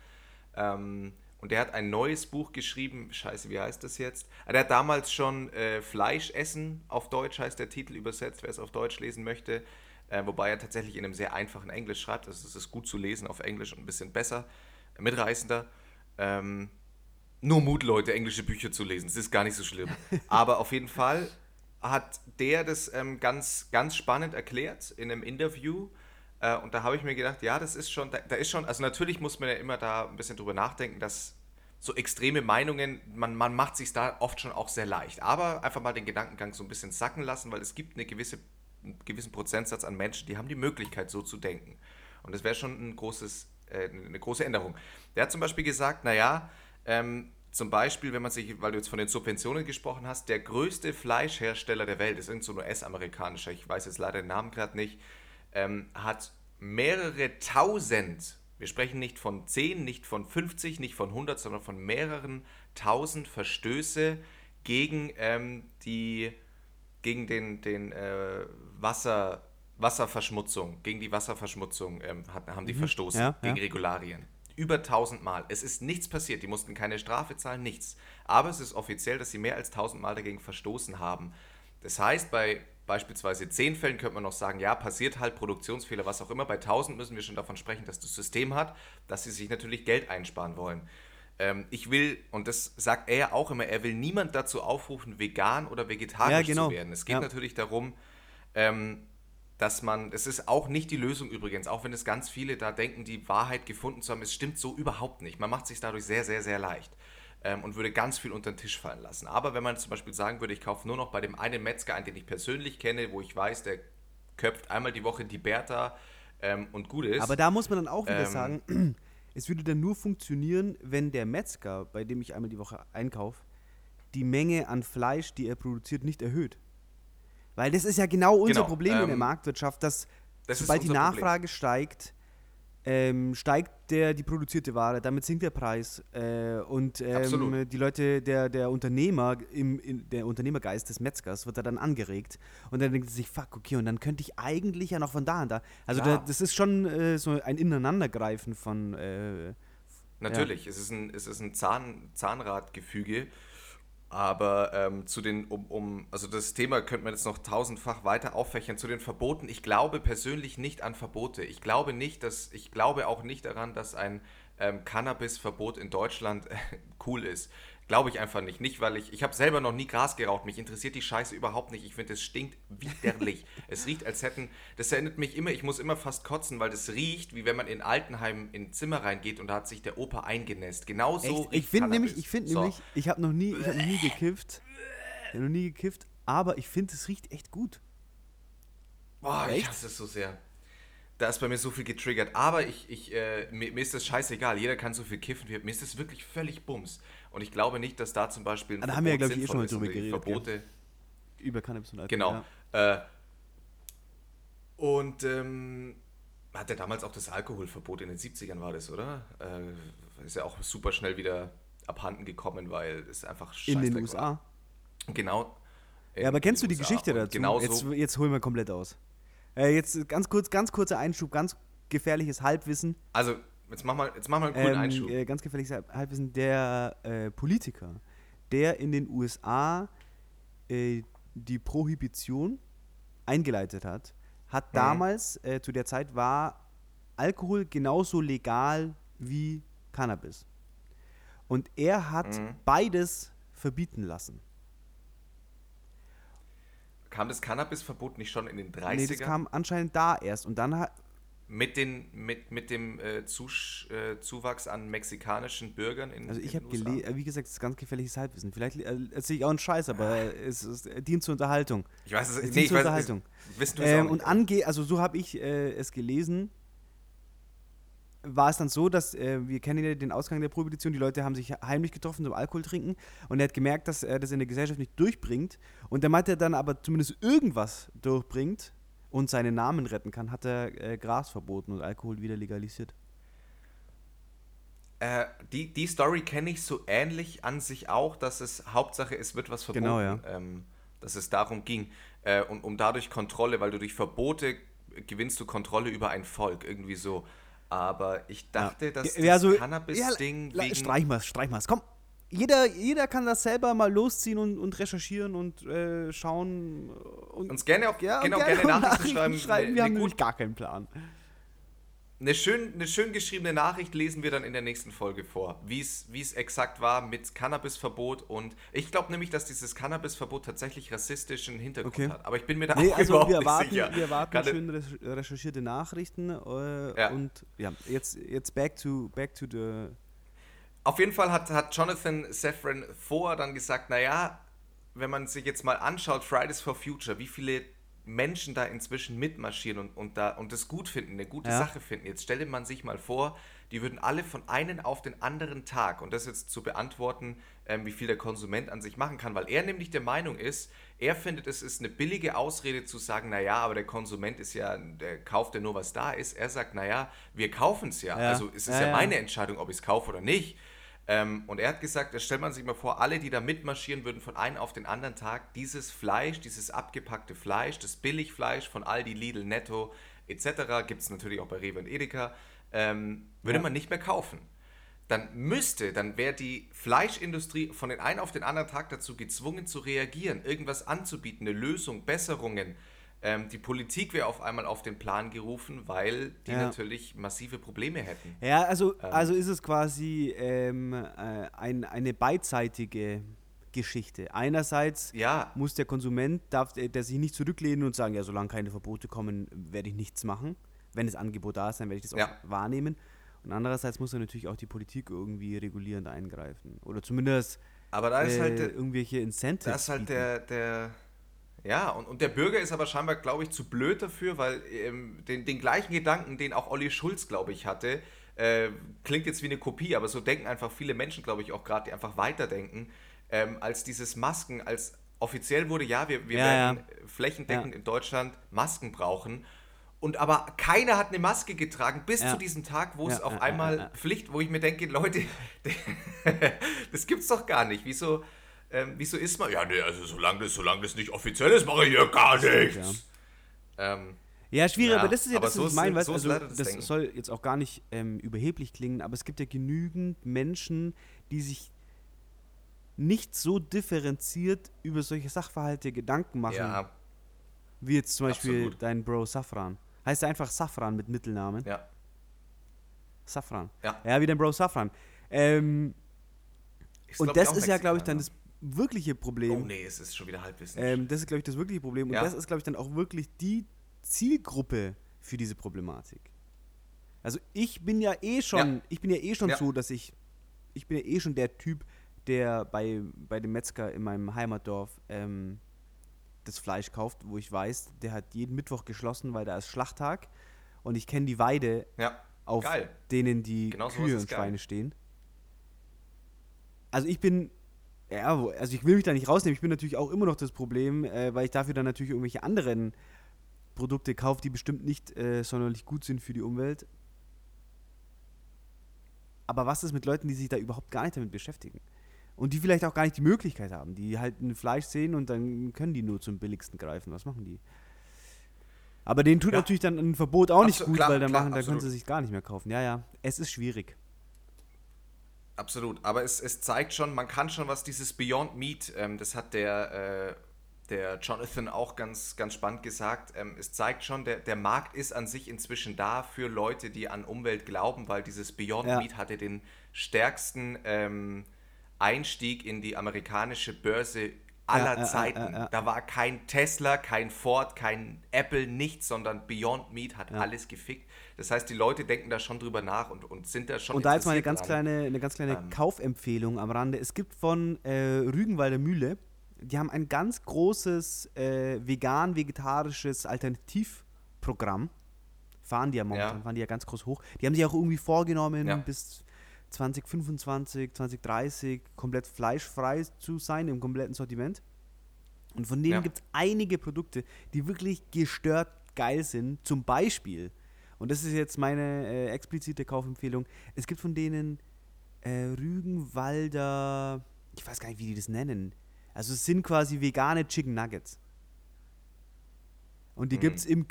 Ähm, und der hat ein neues Buch geschrieben. Scheiße, wie heißt das jetzt? Ah, Der hat damals schon äh, Fleisch essen, auf Deutsch heißt der Titel übersetzt, wer es auf Deutsch lesen möchte. äh, wobei er tatsächlich in einem sehr einfachen Englisch schreibt. Also es ist gut zu lesen auf Englisch und ein bisschen besser, mitreißender. Ähm, nur Mut, Leute, englische Bücher zu lesen. Es ist gar nicht so schlimm. (laughs) Aber auf jeden Fall hat der das ähm, ganz, ganz spannend erklärt in einem Interview. Äh, und da habe ich mir gedacht, ja, das ist schon, da, da, ist schon, also natürlich muss man ja immer da ein bisschen drüber nachdenken, dass so extreme Meinungen, man, man macht sich da oft schon auch sehr leicht. Aber einfach mal den Gedankengang so ein bisschen sacken lassen, weil es gibt eine gewisse, einen gewissen Prozentsatz an Menschen, die haben die Möglichkeit, so zu denken. Und das wäre schon ein großes, äh, eine große Änderung. Der hat zum Beispiel gesagt, naja, ähm, zum Beispiel, wenn man sich, weil du jetzt von den Subventionen gesprochen hast, der größte Fleischhersteller der Welt, ist irgend so ein US-amerikanischer, ich weiß jetzt leider den Namen gerade nicht, ähm, hat mehrere tausend, wir sprechen nicht von 10, nicht von 50, nicht von 100, sondern von mehreren tausend Verstöße gegen ähm, die, gegen den, den äh, Wasser, Wasserverschmutzung, gegen die Wasserverschmutzung ähm, hat, haben die Mhm, verstoßen, ja, gegen ja. Regularien. Über 1000 Mal. Es ist nichts passiert. Die mussten keine Strafe zahlen, nichts. Aber es ist offiziell, dass sie mehr als 1000 Mal dagegen verstoßen haben. Das heißt, bei beispielsweise 10 Fällen könnte man noch sagen, ja, passiert halt Produktionsfehler, was auch immer. Bei 1000 müssen wir schon davon sprechen, dass das System hat, dass sie sich natürlich Geld einsparen wollen. Ähm, ich will, und das sagt er ja auch immer, er will niemand dazu aufrufen, vegan oder vegetarisch Ja, genau. zu werden. Es geht Ja. natürlich darum, ähm, dass man, es ist auch nicht die Lösung übrigens, auch wenn es ganz viele da denken, die Wahrheit gefunden zu haben, es stimmt so überhaupt nicht. Man macht sich dadurch sehr, sehr, sehr leicht ähm, und würde ganz viel unter den Tisch fallen lassen. Aber wenn man zum Beispiel sagen würde, ich kaufe nur noch bei dem einen Metzger ein, den ich persönlich kenne, wo ich weiß, der köpft einmal die Woche die Bertha ähm, und gut ist. Aber da muss man dann auch wieder Ähm, sagen, (clears throat) es würde dann nur funktionieren, wenn der Metzger, bei dem ich einmal die Woche einkaufe, die Menge an Fleisch, die er produziert, nicht erhöht. Weil das ist ja genau unser Genau, Problem in der ähm, Marktwirtschaft, dass sobald die unser Problem. Nachfrage steigt, ähm, steigt der, die produzierte Ware, damit sinkt der Preis äh, und ähm, die Leute, der, der Unternehmer, im, in, der Unternehmergeist des Metzgers wird da dann angeregt und dann denkt er sich, fuck, okay, und dann könnte ich eigentlich ja noch von da und da. Also da, Klar. das ist schon äh, so ein Ineinandergreifen von äh, Natürlich, es ist ein, es ist ein Zahn, Zahnradgefüge, aber ähm, zu den, um, um, also das Thema könnte man jetzt noch tausendfach weiter auffächern. Zu den Verboten, ich glaube persönlich nicht an Verbote. Ich glaube nicht, dass, ich glaube auch nicht daran, dass ein ähm, Cannabis-Verbot in Deutschland äh, cool ist. Glaube ich einfach nicht. Nicht, weil ich, ich habe selber noch nie Gras geraucht. Mich interessiert die Scheiße überhaupt nicht. Ich finde, es stinkt widerlich. (laughs) es riecht, als hätten, das erinnert mich immer, ich muss immer fast kotzen, weil das riecht, wie wenn man in Altenheim in ein Zimmer reingeht und da hat sich der Opa eingenässt. Genau so? Ich finde nämlich, ich finde So. nämlich, ich habe noch nie, ich habe noch nie gekifft. Ich habe noch nie gekifft, aber ich finde, es riecht echt gut. Boah, ich Echt? hasse es so sehr. Da ist bei mir so viel getriggert. Aber ich, ich, äh, mir, mir ist das scheißegal. Jeder kann so viel kiffen. Mir ist das wirklich völlig Bums. Und ich glaube nicht, dass da zum Beispiel ein Ah, da haben wir ja, Verbot glaub ich, eh schon mal drüber. Also geredet, Verbote, Über Cannabis und Alkohol. Genau. Ja. Äh, und ähm, hat er damals auch das Alkoholverbot in den 70ern war das, oder? Äh, ist ja auch super schnell wieder abhanden gekommen, weil es einfach In den USA. War. Genau. Ja, aber kennst du die USA. Geschichte dazu? Genau jetzt, so. jetzt holen wir komplett aus. Äh, jetzt ganz kurz, ganz kurzer Einschub, ganz gefährliches Halbwissen. Also, jetzt mach mal, jetzt mach mal einen coolen Ähm, Einschub. äh, ganz gefährliches Halb- Halbwissen. Der äh, Politiker, der in den USA äh, die Prohibition eingeleitet hat, hat Mhm. damals, äh, zu der Zeit war Alkohol genauso legal wie Cannabis. Und er hat Mhm. beides verbieten lassen. Kam das Cannabisverbot nicht schon in den 30ern? Nee, das kam anscheinend da erst. Und dann hat, mit, den, mit, mit dem äh, Zusch, äh, Zuwachs an mexikanischen Bürgern in Also ich habe gelesen, wie gesagt, das ist ganz gefährliches Halbwissen. Vielleicht äh, erzähle ich auch einen Scheiß, aber es, es dient zur Unterhaltung. Ich weiß es Es nee, dient ich zur weiß, Unterhaltung. Es, Ähm, und nicht. ange, also so habe ich äh, es gelesen, war es dann so, dass äh, wir kennen ja den Ausgang der Prohibition, die Leute haben sich heimlich getroffen zum Alkohol trinken und er hat gemerkt, dass er das in der Gesellschaft nicht durchbringt und er dann aber zumindest irgendwas durchbringt und seinen Namen retten kann, hat er äh, Gras verboten und Alkohol wieder legalisiert. Äh, die, die Story kenne ich so ähnlich an sich auch, dass es Hauptsache, es wird was verboten. Genau, ja. ähm, dass es darum ging. Äh, und um dadurch Kontrolle, weil du durch Verbote gewinnst du Kontrolle über ein Volk, irgendwie so. Aber ich dachte, dass ja, das so, Cannabis-Ding ja. Streich mal's, streich mal's, komm. Jeder, jeder kann das selber mal losziehen und, und recherchieren und äh, schauen. Und, Uns gerne auch ja, und genau, gerne Nachrichten, Nachrichten schreiben. Wir Eine haben gut- gar keinen Plan. Eine schön, eine schön geschriebene Nachricht lesen wir dann in der nächsten Folge vor, wie es exakt war mit Cannabisverbot und ich glaube nämlich, dass dieses Cannabisverbot tatsächlich rassistischen Hintergrund Okay. hat. Aber ich bin mir da Nee, auch also überhaupt wir nicht erwarten, sicher. wir erwarten Kann- schön recherch- recherchierte Nachrichten äh, Ja. und ja, jetzt, jetzt back to back to the Auf jeden Fall hat, hat Jonathan Safran Foer dann gesagt, naja, wenn man sich jetzt mal anschaut, Fridays for Future, wie viele Menschen da inzwischen mitmarschieren und, und, da, und das gut finden, eine gute Ja. Sache finden. Jetzt stelle man sich mal vor, die würden alle von einem auf den anderen Tag, und das jetzt zu beantworten, ähm, wie viel der Konsument an sich machen kann, weil er nämlich der Meinung ist, er findet, es ist eine billige Ausrede zu sagen, naja, aber der Konsument ist ja, der kauft ja nur, was da ist. Er sagt, naja, wir kaufen es ja. Ja. Also es ist Ja, ja, ja. meine Entscheidung, ob ich es kaufe oder nicht. Ähm, und er hat gesagt, da stellt man sich mal vor, alle, die da mitmarschieren, würden von einem auf den anderen Tag dieses Fleisch, dieses abgepackte Fleisch, das Billigfleisch von Aldi, Lidl, Netto etc., gibt es natürlich auch bei Rewe und Edeka, ähm, würde Ja. man nicht mehr kaufen. Dann müsste, dann wäre die Fleischindustrie von den einen auf den anderen Tag dazu gezwungen zu reagieren, irgendwas anzubieten, eine Lösung, Besserungen. Ähm, die Politik wäre auf einmal auf den Plan gerufen, weil die Ja. natürlich massive Probleme hätten. Ja, also, Ähm. also ist es quasi ähm, äh, ein, eine beidseitige Geschichte. Einerseits Ja, muss der Konsument, darf der, der sich nicht zurücklehnen und sagen, ja, solange keine Verbote kommen, werde ich nichts machen. Wenn das Angebot da ist, dann werde ich das auch Ja. wahrnehmen. Und andererseits muss dann natürlich auch die Politik irgendwie regulierend eingreifen. Oder zumindest aber da ist äh, halt, der- irgendwelche Incentives. das ist halt bieten. der, der, ja, und, und der Bürger ist aber scheinbar, glaube ich, zu blöd dafür, weil ähm, den, den gleichen Gedanken, den auch Olli Schulz, glaube ich, hatte, äh, klingt jetzt wie eine Kopie, aber so denken einfach viele Menschen, glaube ich, auch gerade, die einfach weiterdenken, ähm, als dieses Masken, als offiziell wurde, ja, wir, wir Ja, werden ja. flächendeckend Ja. in Deutschland Masken brauchen. Und aber keiner hat eine Maske getragen bis zu diesem Tag, wo es auf einmal. Pflicht, wo ich mir denke, Leute, (laughs) das gibt's doch gar nicht. Wieso, ähm, wieso ist man? Ja, nee, also solange das, solange das nicht offiziell ist, mache ich hier gar nichts. Ähm, Ja, schwierig, Ja, aber das ist ja das, so was ich meine. so also, das das soll jetzt auch gar nicht ähm, überheblich klingen, aber es gibt ja genügend Menschen, die sich nicht so differenziert über solche Sachverhalte Gedanken machen, ja, wie jetzt zum Beispiel absolut. dein Bro Safran. Heißt er einfach Safran mit Mittelnamen? ja, Safran. Ja. Ja, wie dein Bro Safran. Ähm, und das ist ja, glaube ich, dann Mexikaner. das wirkliche Problem. Oh nee, es ist schon wieder Halbwissen. Ähm, das ist, glaube ich, das wirkliche Problem. Und Ja. das ist, glaube ich, dann auch wirklich die Zielgruppe für diese Problematik. Also ich bin ja eh schon, Ja. ich bin ja eh schon Ja. so, dass ich, ich bin ja eh schon der Typ, der bei, bei dem Metzger in meinem Heimatdorf ähm, das Fleisch kauft, wo ich weiß, der hat jeden Mittwoch geschlossen, weil da ist Schlachttag und ich kenne die Weide, ja, auf geil. denen die Genau Kühe und geil. Schweine stehen. Also ich bin, ja, also ich will mich da nicht rausnehmen. Ich bin natürlich auch immer noch das Problem, äh, weil ich dafür dann natürlich irgendwelche anderen Produkte kaufe, die bestimmt nicht äh, sonderlich gut sind für die Umwelt. Aber was ist mit Leuten, die sich da überhaupt gar nicht damit beschäftigen? Und die vielleicht auch gar nicht die Möglichkeit haben, die halt ein Fleisch sehen und dann können die nur zum billigsten greifen. Was machen die? Aber denen tut Ja. natürlich dann ein Verbot auch nicht Absolut, gut, klar, weil dann klar, machen, dann können sie sich gar nicht mehr kaufen. Ja, ja, es ist schwierig. Absolut, aber es, es zeigt schon, man kann schon was, dieses Beyond Meat, ähm, das hat der, äh, der Jonathan auch ganz, ganz spannend gesagt, ähm, es zeigt schon, der, der Markt ist an sich inzwischen da für Leute, die an Umwelt glauben, weil dieses Beyond Ja. Meat hatte den stärksten ähm, Einstieg in die amerikanische Börse aller Ja, Zeiten. ja. Da war kein Tesla, kein Ford, kein Apple, nichts, sondern Beyond Meat hat alles gefickt. Das heißt, die Leute denken da schon drüber nach und, und sind da schon Und da jetzt mal eine ganz dran. kleine, eine ganz kleine Ähm. Kaufempfehlung am Rande. Es gibt von äh, Rügenwalder Mühle, die haben ein ganz großes äh, vegan-vegetarisches Alternativprogramm. Fahren die ja momentan, Ja. fahren die ja ganz groß hoch. Die haben sich auch irgendwie vorgenommen, Ja. bis 2025, 2030 komplett fleischfrei zu sein im kompletten Sortiment. Und von denen Ja. gibt es einige Produkte, die wirklich gestört geil sind. Zum Beispiel, und das ist jetzt meine äh, explizite Kaufempfehlung, es gibt von denen äh, Rügenwalder, ich weiß gar nicht, wie die das nennen. Also es sind quasi vegane Chicken Nuggets. Und die Mhm. gibt es im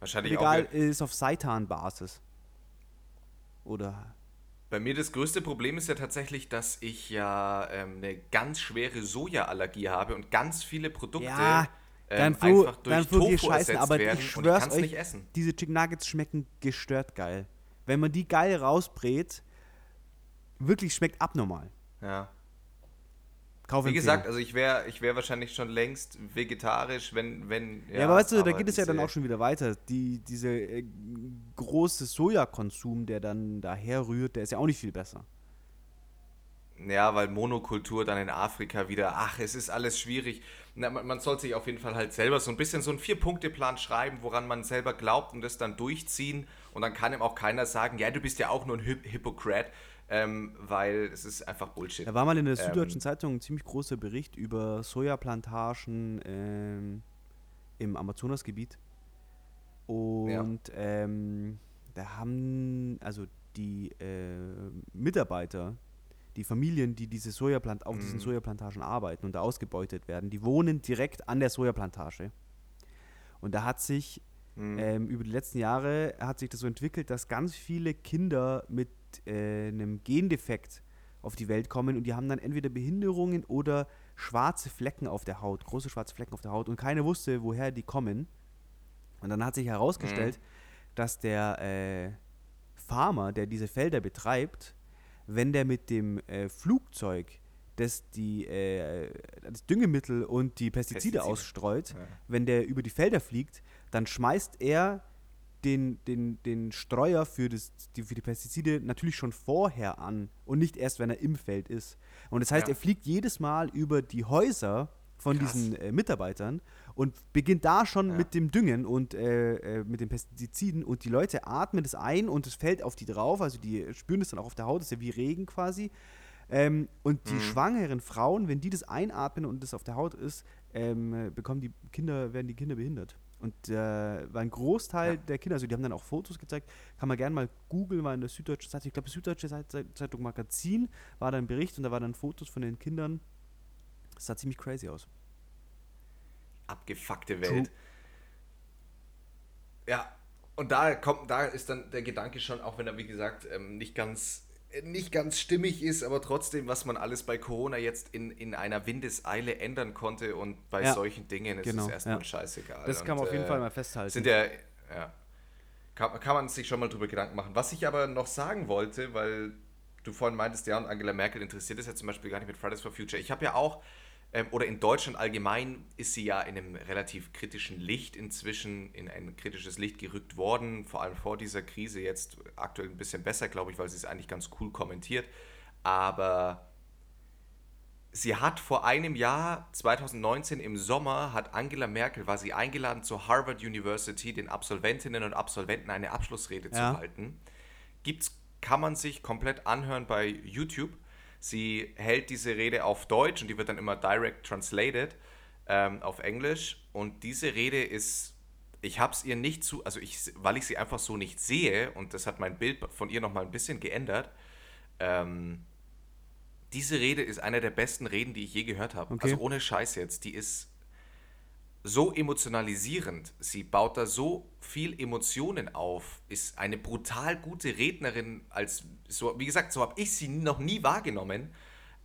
Wahrscheinlich auch Kühlregal, wieder- ist auf Seitan-Basis. Oder Bei mir das größte Problem ist ja tatsächlich, dass ich ja ähm, eine ganz schwere Sojaallergie habe und ganz viele Produkte Ja, ähm, dann Flo, einfach durch dann Flo, die Tofu Scheißen, ersetzt aber werden ich und schwör's euch, nicht essen. diese Chicken Nuggets schmecken gestört geil. Wenn man die geil rausbrät, wirklich schmeckt abnormal. Ja. Wie Kaufempfehlung. gesagt, also ich wäre ich wär wahrscheinlich schon längst vegetarisch, wenn, wenn. Ja, aber weißt du, da aber geht es ja dann auch schon wieder weiter. Die, diese äh, große Sojakonsum, der dann daher rührt, der ist ja auch nicht viel besser. Ja, weil Monokultur dann in Afrika wieder, ach, es ist alles schwierig. Na, man, man soll sich auf jeden Fall halt selber so ein bisschen so einen Vier-Punkte-Plan schreiben, woran man selber glaubt und das dann durchziehen. Und dann kann ihm auch keiner sagen, ja, du bist ja auch nur ein Hy Hypokrat, ähm, weil es ist einfach Bullshit. Da war mal in der Ähm, Süddeutschen Zeitung ein ziemlich großer Bericht über Sojaplantagen ähm, im Amazonasgebiet. Und ähm, da haben also die äh, Mitarbeiter, die Familien, die diese Sojaplant auf diesen Sojaplantagen arbeiten und da ausgebeutet werden, die wohnen direkt an der Sojaplantage. Und da hat sich ähm, über die letzten Jahre hat sich das so entwickelt, dass ganz viele Kinder mit äh, einem Gendefekt auf die Welt kommen und die haben dann entweder Behinderungen oder schwarze Flecken auf der Haut, große schwarze Flecken auf der Haut und keiner wusste, woher die kommen. Und dann hat sich herausgestellt, dass der äh, Farmer, der diese Felder betreibt, wenn der mit dem äh, Flugzeug das, die, äh, das Düngemittel und die Pestizide, Pestizide. ausstreut, Ja. wenn der über die Felder fliegt, dann schmeißt er den, den, den Streuer für, das, die, für die Pestizide natürlich schon vorher an und nicht erst, wenn er im Feld ist. Und das heißt, Ja. er fliegt jedes Mal über die Häuser von Krass. diesen äh, Mitarbeitern und beginnt da schon Ja. mit dem Düngen und äh, äh, mit den Pestiziden und die Leute atmen das ein und es fällt auf die drauf, also die spüren das dann auch auf der Haut, das ist ja wie Regen quasi. Ähm, und die Mhm. schwangeren Frauen, wenn die das einatmen und das auf der Haut ist, ähm, äh, bekommen die Kinder, werden die Kinder behindert. Und äh, war ein Großteil Ja. der Kinder, also die haben dann auch Fotos gezeigt, kann man gerne mal googeln, war in der Süddeutschen Zeitung, ich glaube, Süddeutsche Zeit- Zeitung Magazin war da ein Bericht und da waren dann Fotos von den Kindern. Das sah ziemlich crazy aus. Abgefuckte True. Welt. Ja, und da kommt, da ist dann der Gedanke schon, auch wenn er, wie gesagt, ähm, nicht ganz, äh, nicht ganz stimmig ist, aber trotzdem, was man alles bei Corona jetzt in, in einer Windeseile ändern konnte und bei Ja, solchen Dingen ist genau, es erstmal ja. scheißegal. Das kann man Und, auf jeden äh, Fall mal festhalten. Sind ja, ja. Kann, kann man sich schon mal drüber Gedanken machen. Was ich aber noch sagen wollte, weil du vorhin meintest, ja, und Angela Merkel interessiert es ja zum Beispiel gar nicht mit Fridays for Future. Ich habe ja auch, ähm, oder in Deutschland allgemein ist sie ja in einem relativ kritischen Licht inzwischen, in ein kritisches Licht gerückt worden, vor allem vor dieser Krise jetzt aktuell ein bisschen besser, glaube ich, weil sie es eigentlich ganz cool kommentiert. Aber sie hat vor einem Jahr, 2019 im Sommer, hat Angela Merkel, war sie eingeladen zur Harvard University, den Absolventinnen und Absolventen eine Abschlussrede Ja. zu halten. Gibt's, kann man sich komplett anhören bei YouTube. Sie hält diese Rede auf Deutsch und die wird dann immer direct translated ähm, auf Englisch. Und diese Rede ist, ich habe es ihr nicht zu, also ich, weil ich sie einfach so nicht sehe und das hat mein Bild von ihr nochmal ein bisschen geändert. Ähm, diese Rede ist eine der besten Reden, die ich je gehört habe. Okay. Also ohne Scheiß jetzt. Die ist so emotionalisierend. Sie baut da so viel Emotionen auf. Ist eine brutal gute Rednerin. Als so, wie gesagt, so habe ich sie noch nie wahrgenommen,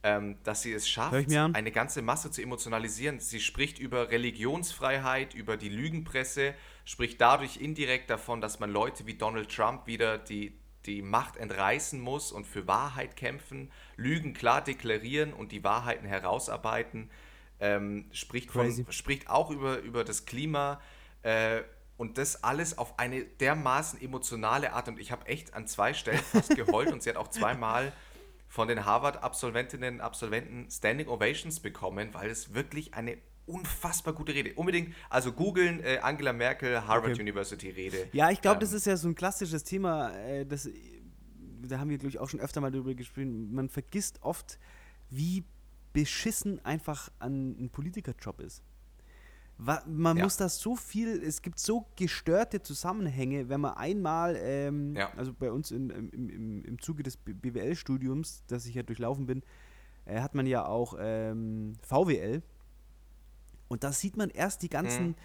ähm, dass sie es schafft, eine ganze Masse zu emotionalisieren. Sie spricht über Religionsfreiheit, über die Lügenpresse, spricht dadurch indirekt davon, dass man Leute wie Donald Trump wieder die, die Macht entreißen muss und für Wahrheit kämpfen, Lügen klar deklarieren und die Wahrheiten herausarbeiten. Ähm, spricht, von, spricht auch über, über das Klima äh, und das alles auf eine dermaßen emotionale Art. Und ich habe echt an zwei Stellen fast geheult und sie hat auch zweimal von den Harvard-Absolventinnen und Absolventen Standing Ovations bekommen, weil es wirklich eine unfassbar gute Rede. Unbedingt, also googeln äh, Angela Merkel Harvard Okay. University Rede. Ja, ich glaube, Ähm, das ist ja so ein klassisches Thema, äh, das, da haben wir, glaube ich, auch schon öfter mal drüber gesprochen. Man vergisst oft, wie beschissen einfach ein, ein Politikerjob ist. Man Ja. muss das so viel, es gibt so gestörte Zusammenhänge, wenn man einmal, ähm, Ja. also bei uns in, im, im, im Zuge des BWL-Studiums, das ich ja durchlaufen bin, äh, hat man ja auch ähm, VWL. Und da sieht man erst die ganzen Mhm.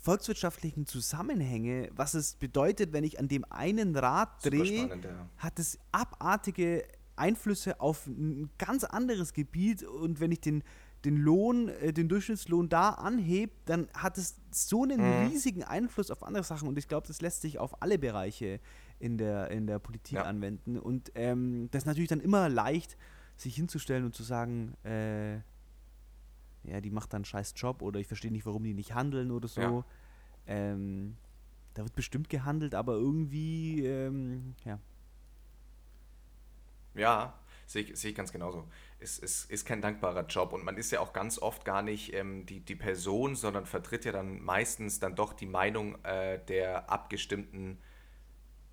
volkswirtschaftlichen Zusammenhänge, was es bedeutet, wenn ich an dem einen Rad drehe, ja. hat es abartige Einflüsse auf ein ganz anderes Gebiet und wenn ich den, den Lohn, äh, den Durchschnittslohn da anhebe, dann hat es so einen Mhm. riesigen Einfluss auf andere Sachen und ich glaube, das lässt sich auf alle Bereiche in der, in der Politik Ja. anwenden und ähm, das ist natürlich dann immer leicht, sich hinzustellen und zu sagen, äh, ja, die macht dann einen scheiß Job oder ich verstehe nicht, warum die nicht handeln oder so. Ja. Ähm, da wird bestimmt gehandelt, aber irgendwie, ähm, ja. Ja, sehe ich, sehe ich ganz genauso. Es, es ist kein dankbarer Job und man ist ja auch ganz oft gar nicht ähm, die, die Person, sondern vertritt ja dann meistens dann doch die Meinung äh, der abgestimmten,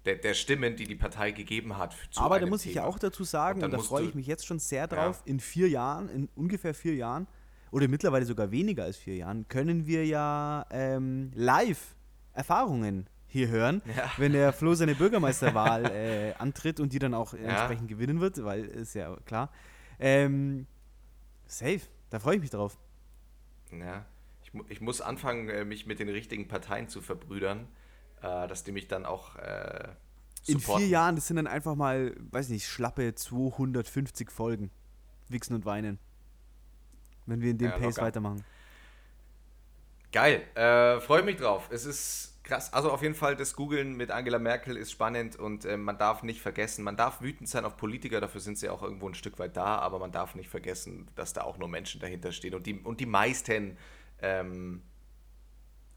der, der Stimmen, die die Partei gegeben hat. Aber da muss ich ja Thema. auch dazu sagen, Und und, da freue ich mich jetzt schon sehr drauf, in vier Jahren, in ungefähr vier Jahren, oder mittlerweile sogar weniger als vier Jahren, können wir ja ähm, live Erfahrungen hier hören, (laughs) Ja. wenn der Flo seine Bürgermeisterwahl äh, antritt und die dann auch Ja. entsprechend gewinnen wird, weil ist ja klar. Ähm, safe, da freue ich mich drauf. Ja, ich, mu- ich muss anfangen, äh, mich mit den richtigen Parteien zu verbrüdern, äh, dass die mich dann auch äh, In vier Jahren, das sind dann einfach mal, weiß nicht, schlappe 250 Folgen. Wichsen und Weinen. Wenn wir in dem Ja, Pace locker. weitermachen. Geil, äh, freue mich drauf. Es ist krass. Also auf jeden Fall, das Googlen mit Angela Merkel ist spannend und äh, man darf nicht vergessen, man darf wütend sein auf Politiker, dafür sind sie auch irgendwo ein Stück weit da, aber man darf nicht vergessen, dass da auch nur Menschen dahinter stehen und die, und die meisten ähm,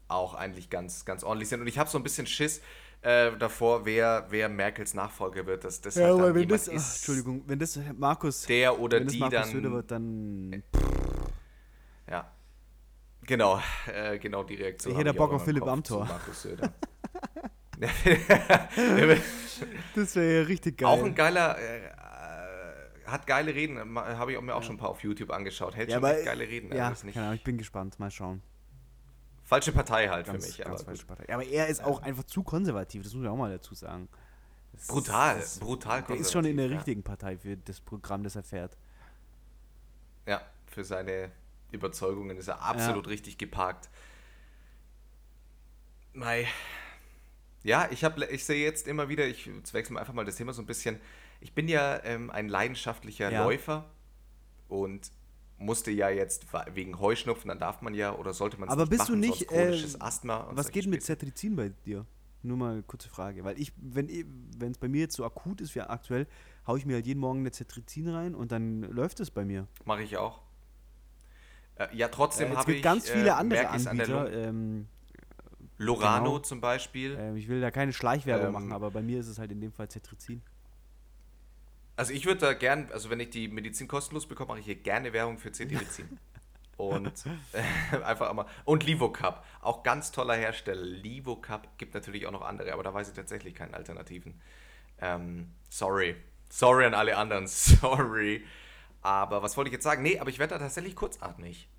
auch eigentlich ganz, ganz ordentlich sind. Und ich habe so ein bisschen Schiss äh, davor, wer, wer Merkels Nachfolger wird. Dass das Ja, halt aber wenn das, ach, ist, Entschuldigung, wenn das Markus, der oder die Markus dann wird, dann Ja. Genau, äh, genau die Reaktion. Ich hätte Bock auf Philipp Kopf Amthor. zu Markus Söder. (laughs) (laughs) das wäre ja richtig geil. auch ein geiler, äh, hat geile Reden, habe ich mir auch schon ein paar auf YouTube angeschaut. Hält ja, schon aber, geile Reden. Ja, ist nicht, Ahnung, ich bin gespannt, mal schauen. falsche Partei halt Ganz, für mich. Aber falsche. Partei. Aber er ist auch einfach zu konservativ, das muss ich auch mal dazu sagen. Das Brutal, das- brutal Der ist schon in der richtigen Partei für das Programm, das er fährt. Ja, für seine Überzeugungen ist er absolut richtig geparkt. Mei. Ja, ich, hab, ich sehe jetzt immer wieder, ich wir einfach mal das Thema so ein bisschen. Ich bin ja ähm, ein leidenschaftlicher Ja. Läufer und musste ja jetzt wegen Heuschnupfen, dann darf man ja oder sollte man es Aber nicht bist du machen, nicht, sonst chronisches äh, Asthma und Was geht mit. Cetrizin bei dir? Nur mal eine kurze Frage. Weil ich, wenn es bei mir jetzt so akut ist wie aktuell, haue ich mir halt jeden Morgen eine Cetrizin rein und dann läuft es bei mir. Mache ich auch. Äh, ja, trotzdem Äh, es habe gibt ich ganz viele äh, andere Anbieter. Ähm, Lorano genau. zum Beispiel. äh, ich will da keine Schleichwerbung Ähm, machen, aber bei mir ist es halt in dem Fall Cetrizin. Also ich würde da gern, also wenn ich die Medizin kostenlos bekomme, mache ich hier gerne Werbung für Cetirizin. (laughs) und äh, (laughs) einfach einmal. Und Livocap, auch ganz toller Hersteller. Livocap gibt natürlich auch noch andere, aber da weiß ich tatsächlich keine Alternativen. Ähm, sorry. Sorry an alle anderen. (laughs) Sorry. Aber was wollte ich jetzt sagen? Nee, aber ich werde da tatsächlich kurzatmig.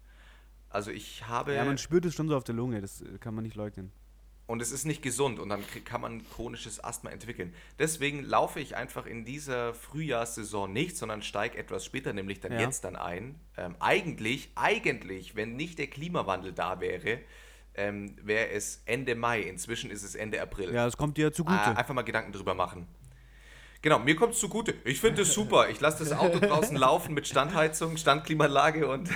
Also ich habe. Ja, man spürt es schon so auf der Lunge, das äh, kann man nicht leugnen. und es ist nicht gesund und dann kann man chronisches Asthma entwickeln. Deswegen laufe ich einfach in dieser Frühjahrssaison nicht, sondern steige etwas später, nämlich dann Ja. jetzt dann ein. Ähm, eigentlich, eigentlich, wenn nicht der Klimawandel da wäre, ähm, wäre es Ende Mai. Inzwischen ist es Ende April. Ja, das kommt dir ja zugute. Äh, einfach mal Gedanken drüber machen. Genau, mir kommt es zugute. Ich finde es super. Ich lasse das Auto (laughs) draußen laufen mit Standheizung, Standklimaanlage und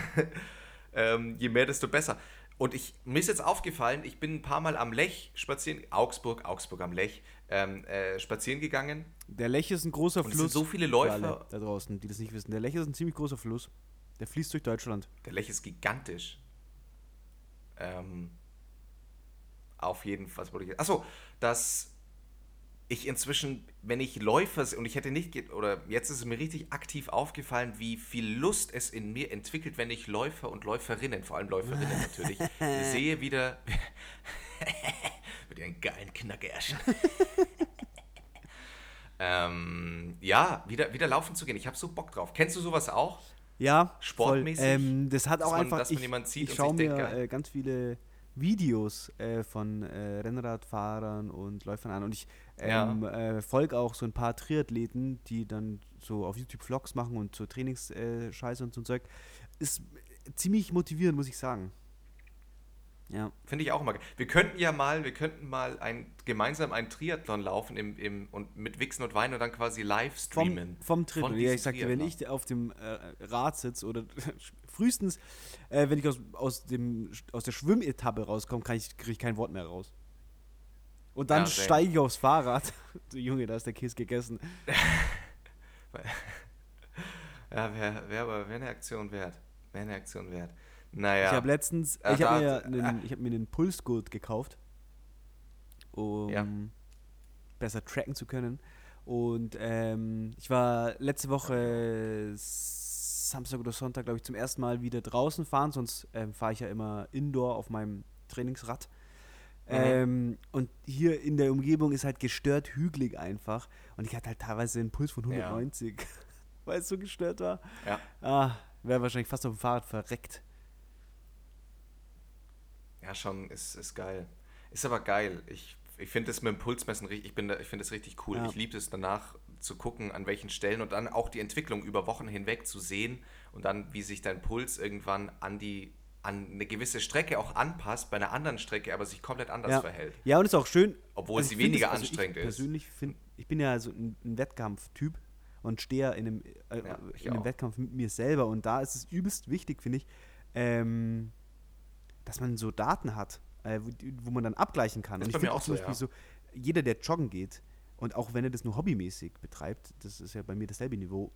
(laughs) ähm, je mehr, desto besser. Und ich, mir ist jetzt aufgefallen, ich bin ein paar Mal am Lech spazieren, Augsburg, Augsburg am Lech, ähm, äh, spazieren gegangen. der Lech ist ein großer Und es Fluss. sind so viele Läufer. da draußen, die das nicht wissen. Der Lech ist ein ziemlich großer Fluss. Der fließt durch Deutschland. Der Lech ist gigantisch. Ähm, auf jeden Fall? Achso, dass ich inzwischen, wenn ich Läufer und ich hätte nicht, oder jetzt ist es mir richtig aktiv aufgefallen, wie viel Lust es in mir entwickelt, wenn ich Läufer und Läuferinnen, vor allem Läuferinnen natürlich, (laughs) sehe wieder (laughs) mit ihren geilen Knackerschen. (laughs) ähm, ja, wieder, wieder laufen zu gehen. Ich habe so Bock drauf. Kennst du sowas auch? Ja, Sportmäßig? Ähm, das hat Dass auch man- einfach. ich ich schaue mir denkt, geil. äh, ganz viele Videos äh, von äh, Rennradfahrern und Läufern an und ich Ja. ähm, äh, folge auch so ein paar Triathleten, die dann so auf YouTube Vlogs machen und so Trainingsscheiße und so ein Zeug. Ist ziemlich motivierend, muss ich sagen. Ja. Finde ich auch mal. Wir könnten ja mal, wir könnten mal ein, gemeinsam einen Triathlon laufen im, im, und mit Wichsen und Wein und dann quasi live Vom, streamen. vom Triple. Von Ja, ich sagte, wenn Triathlon. ich auf dem äh, Rad sitze oder (laughs) frühestens, äh, wenn ich aus, aus, dem, aus der Schwimmetappe rauskomme, kann ich, kriege ich kein Wort mehr raus. Und dann Ja, steige ich aufs Fahrrad. (laughs) Du Junge, da ist der Käse gegessen. (laughs) Ja, wäre wär aber wär eine Aktion wert. Wäre eine Aktion wert. Naja. Ich habe letztens, Ja, ich habe mir, einen- (laughs) ich hab mir einen Pulsgurt gekauft, um Ja. besser tracken zu können. Und ähm, ich war letzte Woche Samstag oder Sonntag, glaube ich, zum ersten Mal wieder draußen fahren. Sonst ähm, fahre ich ja immer indoor auf meinem Trainingsrad. Ähm, und hier in der Umgebung ist halt gestört hügelig einfach. Und ich hatte halt teilweise einen Puls von Ja. 190, (laughs) weil es so gestört war. ja. Ah, wäre wahrscheinlich fast auf dem Fahrrad verreckt. Ja, schon, ist, ist geil. Ist aber geil. Ich, ich finde das mit dem Pulsmessen richtig, ich, bin da- ich finde das richtig cool. Ja. Ich liebe es danach zu gucken, an welchen Stellen und dann auch die Entwicklung über Wochen hinweg zu sehen und dann, wie sich dein Puls irgendwann an die an eine gewisse Strecke auch anpasst, bei einer anderen Strecke aber sich komplett anders ja. verhält. Ja, und ist auch schön. Obwohl ich sie weniger es- also anstrengend ich ist. Persönlich finde, ich bin ja so ein, ein Wettkampftyp und stehe ja in einem, äh, Ja, in einem auch. Wettkampf mit mir selber. Und da ist es übelst wichtig, finde ich, ähm, dass man so Daten hat, äh, wo, wo man dann abgleichen kann. Ist und ich finde auch auch zum so, Beispiel ja. so, jeder, der joggen geht, und auch wenn er das nur hobbymäßig betreibt, das ist ja bei mir dasselbe Niveau,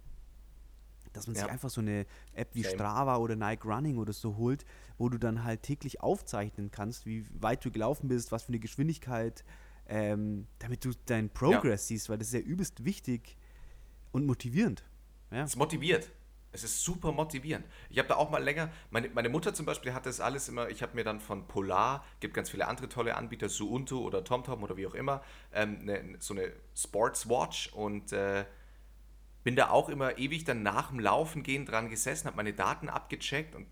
dass man sich Ja. einfach so eine App wie Same. Strava oder Nike Running oder so holt, wo du dann halt täglich aufzeichnen kannst, wie weit du gelaufen bist, was für eine Geschwindigkeit, ähm, damit du deinen Progress siehst, weil das ist ja übelst wichtig und motivierend. Ja. Es motiviert. Es ist super motivierend. Ich habe da auch mal länger, meine, meine Mutter zum Beispiel hat das alles immer, ich habe mir dann von Polar, gibt ganz viele andere tolle Anbieter, Suunto oder TomTom oder wie auch immer, ähm, ne, so eine Sports Watch und äh, bin da auch immer ewig dann nach dem Laufen gehen dran gesessen, habe meine Daten abgecheckt und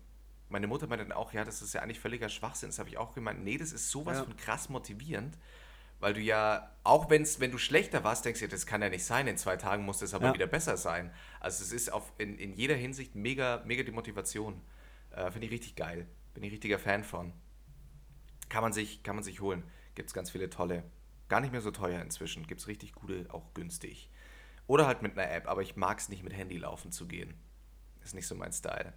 meine Mutter meinte dann auch, ja, das ist ja eigentlich völliger Schwachsinn. Das habe ich auch gemeint, nee, das ist sowas Ja. von krass motivierend, weil du ja, auch wenn's, wenn du schlechter warst, denkst du, ja, das kann ja nicht sein, in zwei Tagen muss das aber Ja. wieder besser sein. Also es ist auf, in, in jeder Hinsicht mega, mega die Motivation. Äh, Finde ich richtig geil. Bin ich richtiger Fan von. Kann man sich, kann man sich holen. Gibt es ganz viele tolle. Gar nicht mehr so teuer inzwischen. Gibt es richtig gute, auch günstig. Oder halt mit einer App, aber ich mag es nicht mit Handy laufen zu gehen. Ist nicht so mein Style.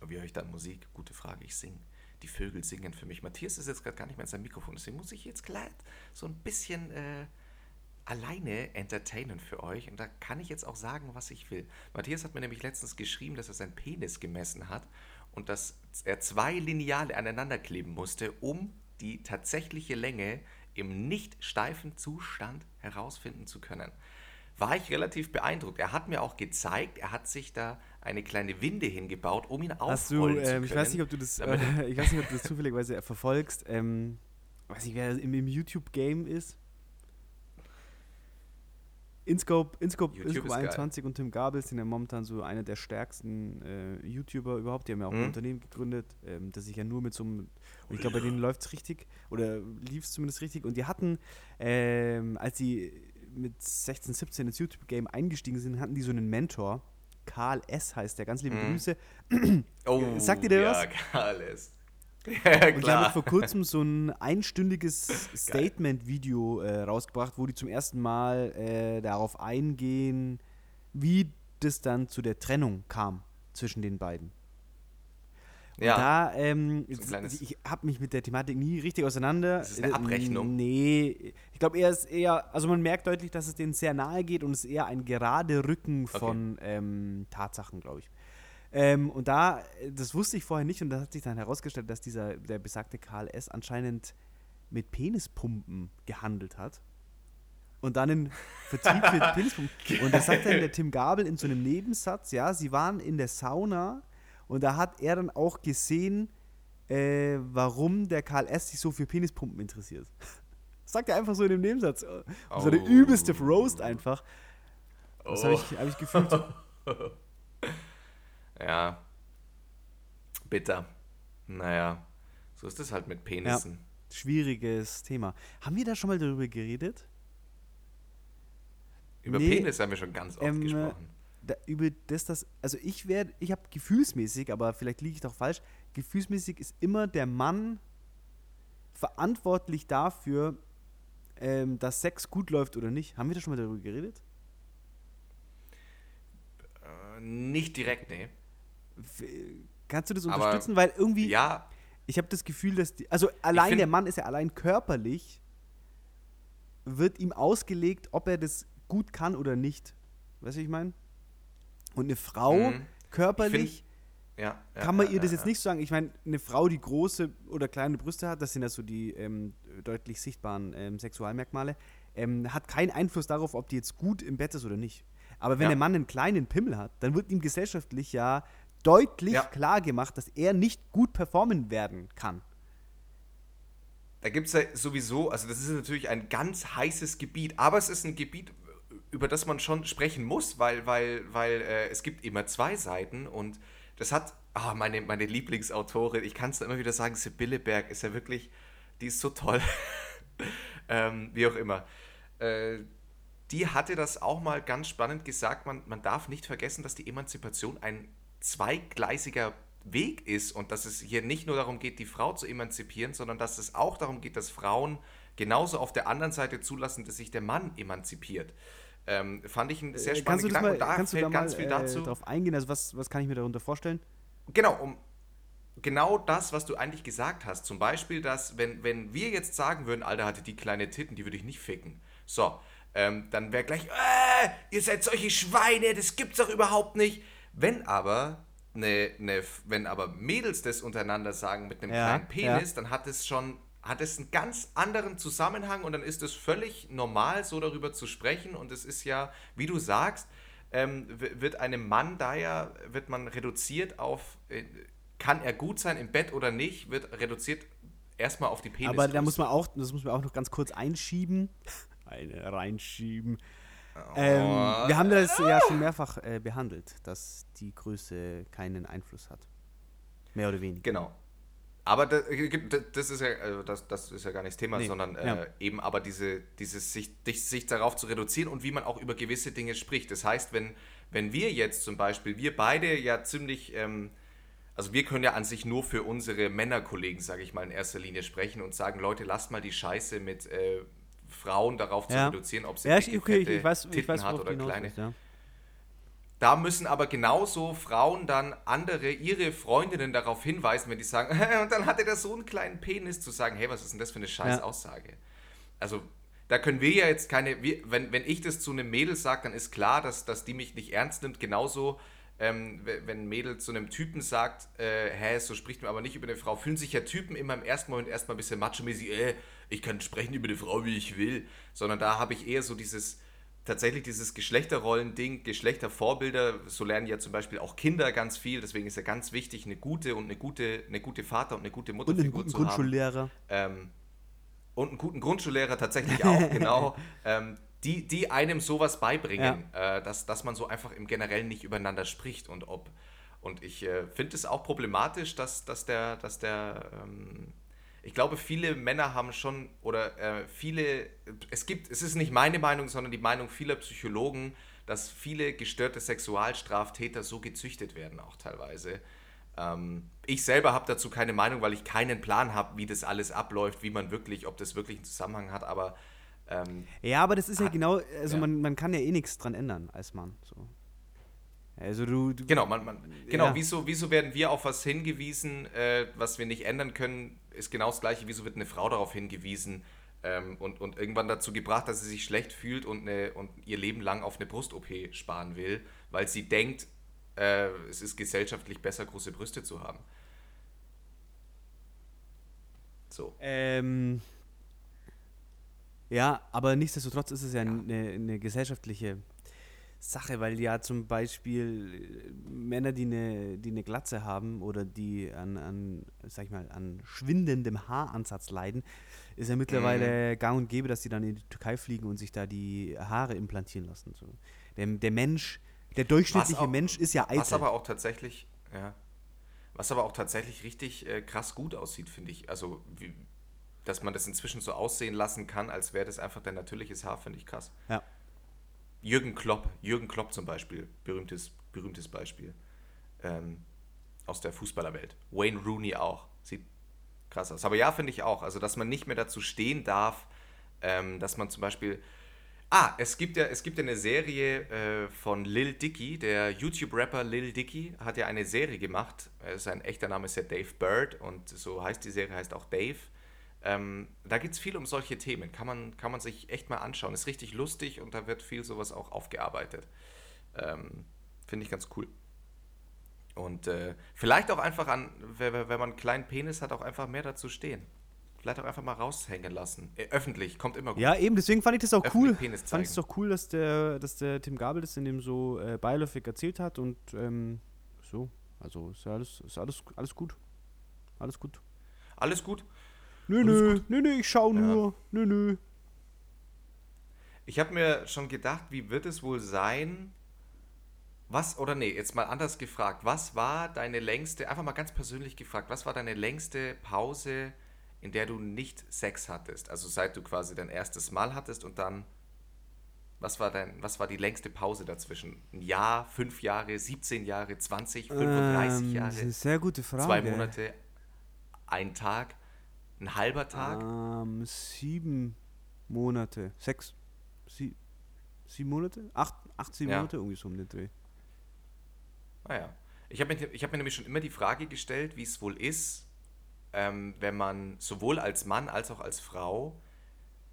Und wie höre ich dann Musik? Gute Frage, ich singe. Die Vögel singen für mich. Matthias ist jetzt gerade gar nicht mehr in seinem Mikrofon, deswegen muss ich jetzt gleich so ein bisschen äh, alleine entertainen für euch. Und da kann ich jetzt auch sagen, was ich will. Matthias hat mir nämlich letztens geschrieben, dass er seinen Penis gemessen hat und dass er zwei Lineale aneinander kleben musste, um die tatsächliche Länge im nicht steifen Zustand herausfinden zu können. War ich relativ beeindruckt. Er hat mir auch gezeigt, er hat sich da eine kleine Winde hingebaut, um ihn Hast du, aufrollen zu ähm, können. ich weiß nicht, ob du das, äh, (laughs) ich weiß nicht, ob du das zufälligerweise verfolgst, ähm, weiß nicht, wer im, im YouTube-Game ist. InScope, InScope, YouTube InScope ist geil. 21 und Tim Gabel sind ja momentan so einer der stärksten äh, YouTuber überhaupt. Die haben ja auch ein Mhm. Unternehmen gegründet, ähm, das sich ja nur mit so einem, und ich glaube, bei denen läuft es richtig, oder lief es zumindest richtig. Und die hatten, ähm, als sie mit 16, 17 ins YouTube-Game eingestiegen sind, hatten die so einen Mentor. Karl S. heißt der, ganz liebe Mhm. Grüße. Oh, Sagt ihr dir ja, was? Alles. Ja, Und die haben klar. vor kurzem so ein einstündiges (laughs) Statement-Video äh, rausgebracht, wo die zum ersten Mal äh, darauf eingehen, wie das dann zu der Trennung kam zwischen den beiden. Und Ja. da, ähm, So ich habe mich mit der Thematik nie richtig auseinander. Das ist eine äh, Abrechnung. Nee, ich glaube, er ist eher, also man merkt deutlich, dass es denen sehr nahe geht und es ist eher ein gerade Rücken von ähm, Tatsachen, glaube ich. Ähm, und da, äh, das wusste ich vorher nicht und da hat sich dann herausgestellt, dass dieser, der besagte Karl S. anscheinend mit Penispumpen gehandelt hat. Und dann in Vertrieb für (laughs) Penispumpen. Und das sagt dann der Tim Gabel in so einem Nebensatz, ja, sie waren in der Sauna und da hat er dann auch gesehen, äh, warum der Karl S. sich so für Penispumpen interessiert. Das (laughs) sagt er einfach so in dem Nebensatz. Und so der Oh. übelste Roast einfach. Das habe Oh. ich, hab ich gefühlt. (laughs) Ja. Bitter. Naja. So ist es halt mit Penissen. Schwieriges Thema. Haben wir da schon mal darüber geredet? Über Nee, Penis haben wir schon ganz oft ähm, gesprochen. da, über das, das, also ich werde, ich habe gefühlsmäßig, aber vielleicht liege ich doch falsch, gefühlsmäßig ist immer der Mann verantwortlich dafür, ähm, dass Sex gut läuft oder nicht. Haben wir da schon mal darüber geredet? Äh, nicht direkt, nee. Kannst du das Aber- unterstützen? Weil irgendwie, Ja, ich habe das Gefühl, dass die, also allein find- der Mann ist ja allein körperlich, wird ihm ausgelegt, ob er das gut kann oder nicht. Weißt du, ich meine? Und eine Frau Mhm. körperlich ja. ja kann man ja, ihr das jetzt nicht sagen. Ich meine, eine Frau, die große oder kleine Brüste hat, das sind ja so die ähm, deutlich sichtbaren ähm, Sexualmerkmale, ähm, hat keinen Einfluss darauf, ob die jetzt gut im Bett ist oder nicht. Aber wenn der Mann einen kleinen Pimmel hat, dann wird ihm gesellschaftlich ja deutlich Ja. klar gemacht, dass er nicht gut performen werden kann. Da gibt es ja sowieso, also das ist natürlich ein ganz heißes Gebiet, aber es ist ein Gebiet, über das man schon sprechen muss, weil, weil, weil äh, es gibt immer zwei Seiten und das hat, ah, meine, meine Lieblingsautorin, ich kann es immer wieder sagen, Sibylle Berg ist ja wirklich, die ist so toll. (laughs) ähm, wie auch immer. Äh, die hatte das auch mal ganz spannend gesagt, man, man darf nicht vergessen, dass die Emanzipation ein zweigleisiger Weg ist und dass es hier nicht nur darum geht, die Frau zu emanzipieren, sondern dass es auch darum geht, dass Frauen genauso auf der anderen Seite zulassen, dass sich der Mann emanzipiert. Ähm, fand ich einen sehr Äh, spannenden kannst du, das Gedanken mal, und da kannst fällt da ganz mal viel äh, dazu. drauf eingehen? Also was, was kann ich mir darunter vorstellen? Genau, um genau das, was du eigentlich gesagt hast. Zum Beispiel, dass, wenn, wenn wir jetzt sagen würden, Alter, hatte die kleine Titten, die würde ich nicht ficken. So, ähm, dann wäre gleich, äh, ihr seid solche Schweine, das gibt's doch überhaupt nicht. Wenn aber, ne, ne, wenn aber Mädels das untereinander sagen mit einem Ja, kleinen Penis, dann hat es schon, hat es einen ganz anderen Zusammenhang und dann ist es völlig normal, so darüber zu sprechen. Und es ist ja, wie du sagst, ähm, wird einem Mann da ja, wird man reduziert auf, äh, kann er gut sein im Bett oder nicht, wird reduziert erstmal auf die Penis. Aber da muss man auch, das muss man auch noch ganz kurz einschieben. Eine reinschieben. Ähm, wir haben das ja schon mehrfach äh, behandelt, dass die Größe keinen Einfluss hat. Mehr oder weniger. Genau. Aber das, das, ist ja, also das, das ist ja gar nicht das Thema, Nee, sondern äh, ja. eben aber diese, dieses sich, sich darauf zu reduzieren und wie man auch über gewisse Dinge spricht. Das heißt, wenn, wenn wir jetzt zum Beispiel, wir beide ja ziemlich, ähm, also wir können ja an sich nur für unsere Männerkollegen, sage ich mal, in erster Linie sprechen und sagen, Leute, lasst mal die Scheiße mit äh, Frauen darauf zu Ja. reduzieren, ob sie Ja, ich, okay, ich, ich weiß, ich Titten weiß hat oder kleine. willst, ja. Da müssen aber genauso Frauen dann andere, ihre Freundinnen darauf hinweisen, wenn die sagen, (laughs) und dann hatte der so einen kleinen Penis, zu sagen, hey, was ist denn das für eine scheiß. Aussage? Also, da können wir ja jetzt keine, wir, wenn, wenn ich das zu einem Mädel sage, dann ist klar, dass, dass die mich nicht ernst nimmt. Genauso, ähm, wenn ein Mädel zu einem Typen sagt, äh, hä, so spricht man aber nicht über eine Frau, fühlen sich ja Typen immer im ersten Moment erstmal ein bisschen macho-mäßig, äh, ich kann sprechen über eine Frau, wie ich will. Sondern da habe ich eher so dieses, tatsächlich dieses Geschlechterrollen-Ding, Geschlechtervorbilder, so lernen ja zum Beispiel auch Kinder ganz viel, deswegen ist ja ganz wichtig, eine gute und eine gute, eine gute Vater und eine gute Und einen guten. Grundschullehrer. Ähm, und einen guten Grundschullehrer tatsächlich auch, (laughs) genau. Ähm, die, die einem sowas beibringen, äh, dass, dass man so einfach im Generellen nicht übereinander spricht und ob. Und ich äh, finde es auch problematisch, dass, dass der, dass der, ähm, ich glaube, viele Männer haben schon, oder äh, viele, es gibt, es ist nicht meine Meinung, sondern die Meinung vieler Psychologen, dass viele gestörte Sexualstraftäter so gezüchtet werden, auch teilweise. Ähm, ich selber habe dazu keine Meinung, weil ich keinen Plan habe, wie das alles abläuft, wie man wirklich, ob das wirklich einen Zusammenhang hat, aber ähm, Ja, aber das ist ja Hat- genau, also ja. man, man kann ja eh nichts dran ändern als Mann. So. Also du, du genau, man, man, genau Ja. wieso, wieso werden wir auf was hingewiesen, äh, was wir nicht ändern können, ist genau das gleiche, wieso wird eine Frau darauf hingewiesen ähm, und, und irgendwann dazu gebracht, dass sie sich schlecht fühlt und, eine, und ihr Leben lang auf eine Brust-OP sparen will, weil sie denkt, äh, es ist gesellschaftlich besser, große Brüste zu haben. So. Ähm, ja, aber nichtsdestotrotz ist es ja, Ja. Eine, eine gesellschaftliche Sache, weil ja zum Beispiel äh, Männer, die eine, die eine Glatze haben oder die an, an, sag ich mal, an schwindendem Haaransatz leiden, ist ja mittlerweile Mhm. gang und gäbe, dass die dann in die Türkei fliegen und sich da die Haare implantieren lassen. So. Der, der Mensch, der durchschnittliche auch- Mensch ist ja eitel. Was aber auch tatsächlich, ja, was aber auch tatsächlich richtig äh, krass gut aussieht, finde ich. Also, wie, dass man das inzwischen so aussehen lassen kann, als wäre das einfach dein natürliches Haar, finde ich krass. ja. Jürgen Klopp, Jürgen Klopp zum Beispiel, berühmtes, berühmtes Beispiel ähm, aus der Fußballerwelt. Wayne Rooney auch, sieht krass aus. Aber ja, finde ich auch, also dass man nicht mehr dazu stehen darf, ähm, dass man zum Beispiel Ah, es gibt ja, es gibt ja eine Serie äh, von Lil Dicky, der YouTube-Rapper Lil Dicky hat ja eine Serie gemacht. Äh, sein echter Name ist ja Dave Bird und so heißt die Serie, heißt auch Dave. Ähm, da geht es viel um solche Themen. Kann man, kann man sich echt mal anschauen. Ist richtig lustig und da wird viel sowas auch aufgearbeitet. Ähm, Finde ich ganz cool. Und äh, vielleicht auch einfach an, wenn, wenn man einen kleinen Penis hat, auch einfach mehr dazu stehen vielleicht auch einfach mal raushängen lassen. Äh, öffentlich, kommt immer gut. Ja, eben, deswegen fand ich das auch Öffentlich cool. Penis Fand ich es auch cool, dass der, dass der Tim Gabel das in dem so äh, beiläufig erzählt hat und ähm, so. Also ist ja alles, ist alles, alles gut. Alles gut. Alles gut. Nö, nö, nö, nö, ich schau Ja. nur. Nö, nö. Ich habe mir schon gedacht, wie wird es wohl sein? Was, oder nee, jetzt mal anders gefragt. Was war deine längste, einfach mal ganz persönlich gefragt, was war deine längste Pause, in der du nicht Sex hattest? Also seit du quasi dein erstes Mal hattest und dann, was war dein, was war die längste Pause dazwischen? Ein Jahr, fünf Jahre, 17 Jahre, 20, 35 ähm, Jahre, Das ist eine sehr gute Frage. zwei Monate, ein Tag, ein halber Tag? Ähm, sieben Monate. Sechs. Sie, sieben Monate? Acht, acht sieben Ja. Monate? Irgendwie so um den Dreh. Naja. Ich habe mir, ich hab mir nämlich schon immer die Frage gestellt, wie es wohl ist, ähm, wenn man sowohl als Mann als auch als Frau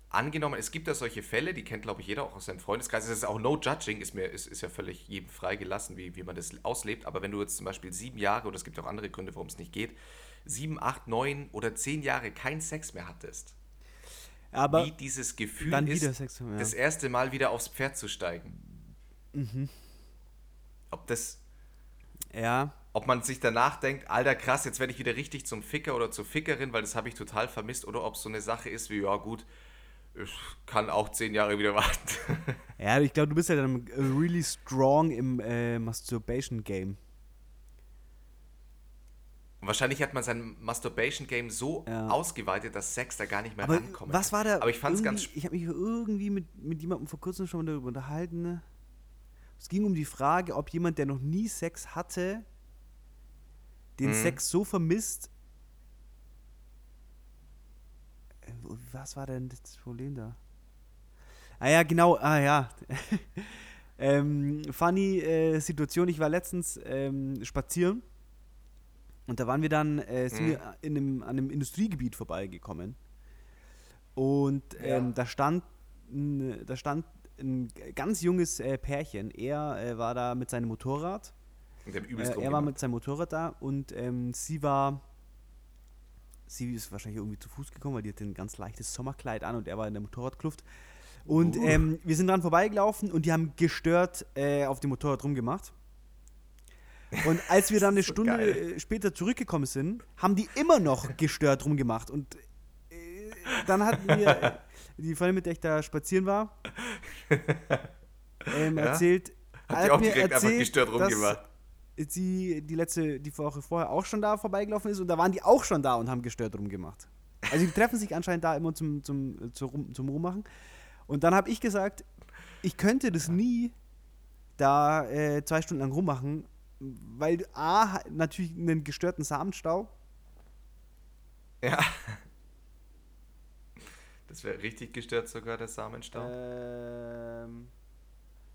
angenommen, es gibt ja solche Fälle, die kennt glaube ich jeder auch aus seinem Freundeskreis, es ist auch no judging, ist, mir, ist, ist ja völlig jedem freigelassen, wie, wie man das auslebt, aber wenn du jetzt zum Beispiel sieben Jahre, oder es gibt auch andere Gründe, warum es nicht geht, sieben, acht, neun oder zehn Jahre keinen Sex mehr hattest, Aber wie dieses Gefühl ist, Sex ja. das erste Mal wieder aufs Pferd zu steigen. Ob das ja, ob man sich danach denkt, alter krass, jetzt werde ich wieder richtig zum Ficker oder zur Fickerin, weil das habe ich total vermisst, oder ob es so eine Sache ist wie, ja gut, ich kann auch zehn Jahre wieder (laughs) warten. Ja, ich glaube, du bist ja dann really strong im äh, Masturbation Game. Und wahrscheinlich hat man sein Masturbation-Game so Ja. ausgeweitet, dass Sex da gar nicht mehr Aber rankommt. was war da? Aber ich fand es ganz... Ich habe mich irgendwie mit, mit jemandem vor kurzem schon mal darüber unterhalten. Ne? Es ging um die Frage, ob jemand, der noch nie Sex hatte, den Mhm. Sex so vermisst. Äh, Was war denn das Problem da? Ah ja, genau, ah ja. (laughs) ähm, funny äh, Situation, ich war letztens ähm, spazieren und da waren wir dann, äh, sind Mhm. wir in einem, an einem Industriegebiet vorbeigekommen. Und ähm, Ja. da stand da stand ein ganz junges äh, Pärchen. Er äh, war da mit seinem Motorrad. Und übelst Äh, er war mit seinem Motorrad da und ähm, sie war. Sie ist wahrscheinlich irgendwie zu Fuß gekommen, weil die hatte ein ganz leichtes Sommerkleid an und er war in der Motorradkluft. Und Uh. ähm, wir sind dran vorbeigelaufen und die haben gestört äh, auf dem Motorrad rumgemacht. Und als wir dann eine so Stunde geil. äh, später zurückgekommen sind, haben die immer noch gestört rumgemacht. Und äh, dann hatten wir, äh, die Freundin, mit der ich da spazieren war, (laughs) ähm, Ja? erzählt, Hat die auch direkt einfach gestört rumgemacht. sie die letzte, die Woche vorher auch schon da vorbeigelaufen ist und da waren die auch schon da und haben gestört rumgemacht. Also die treffen sich anscheinend da immer zum, zum, zum, Rum- zum Rummachen. Und dann habe ich gesagt, ich könnte das nie da äh, zwei Stunden lang rummachen, weil A, natürlich einen gestörten Samenstau. Ja. Das wäre richtig gestört sogar, der Samenstau. Ähm,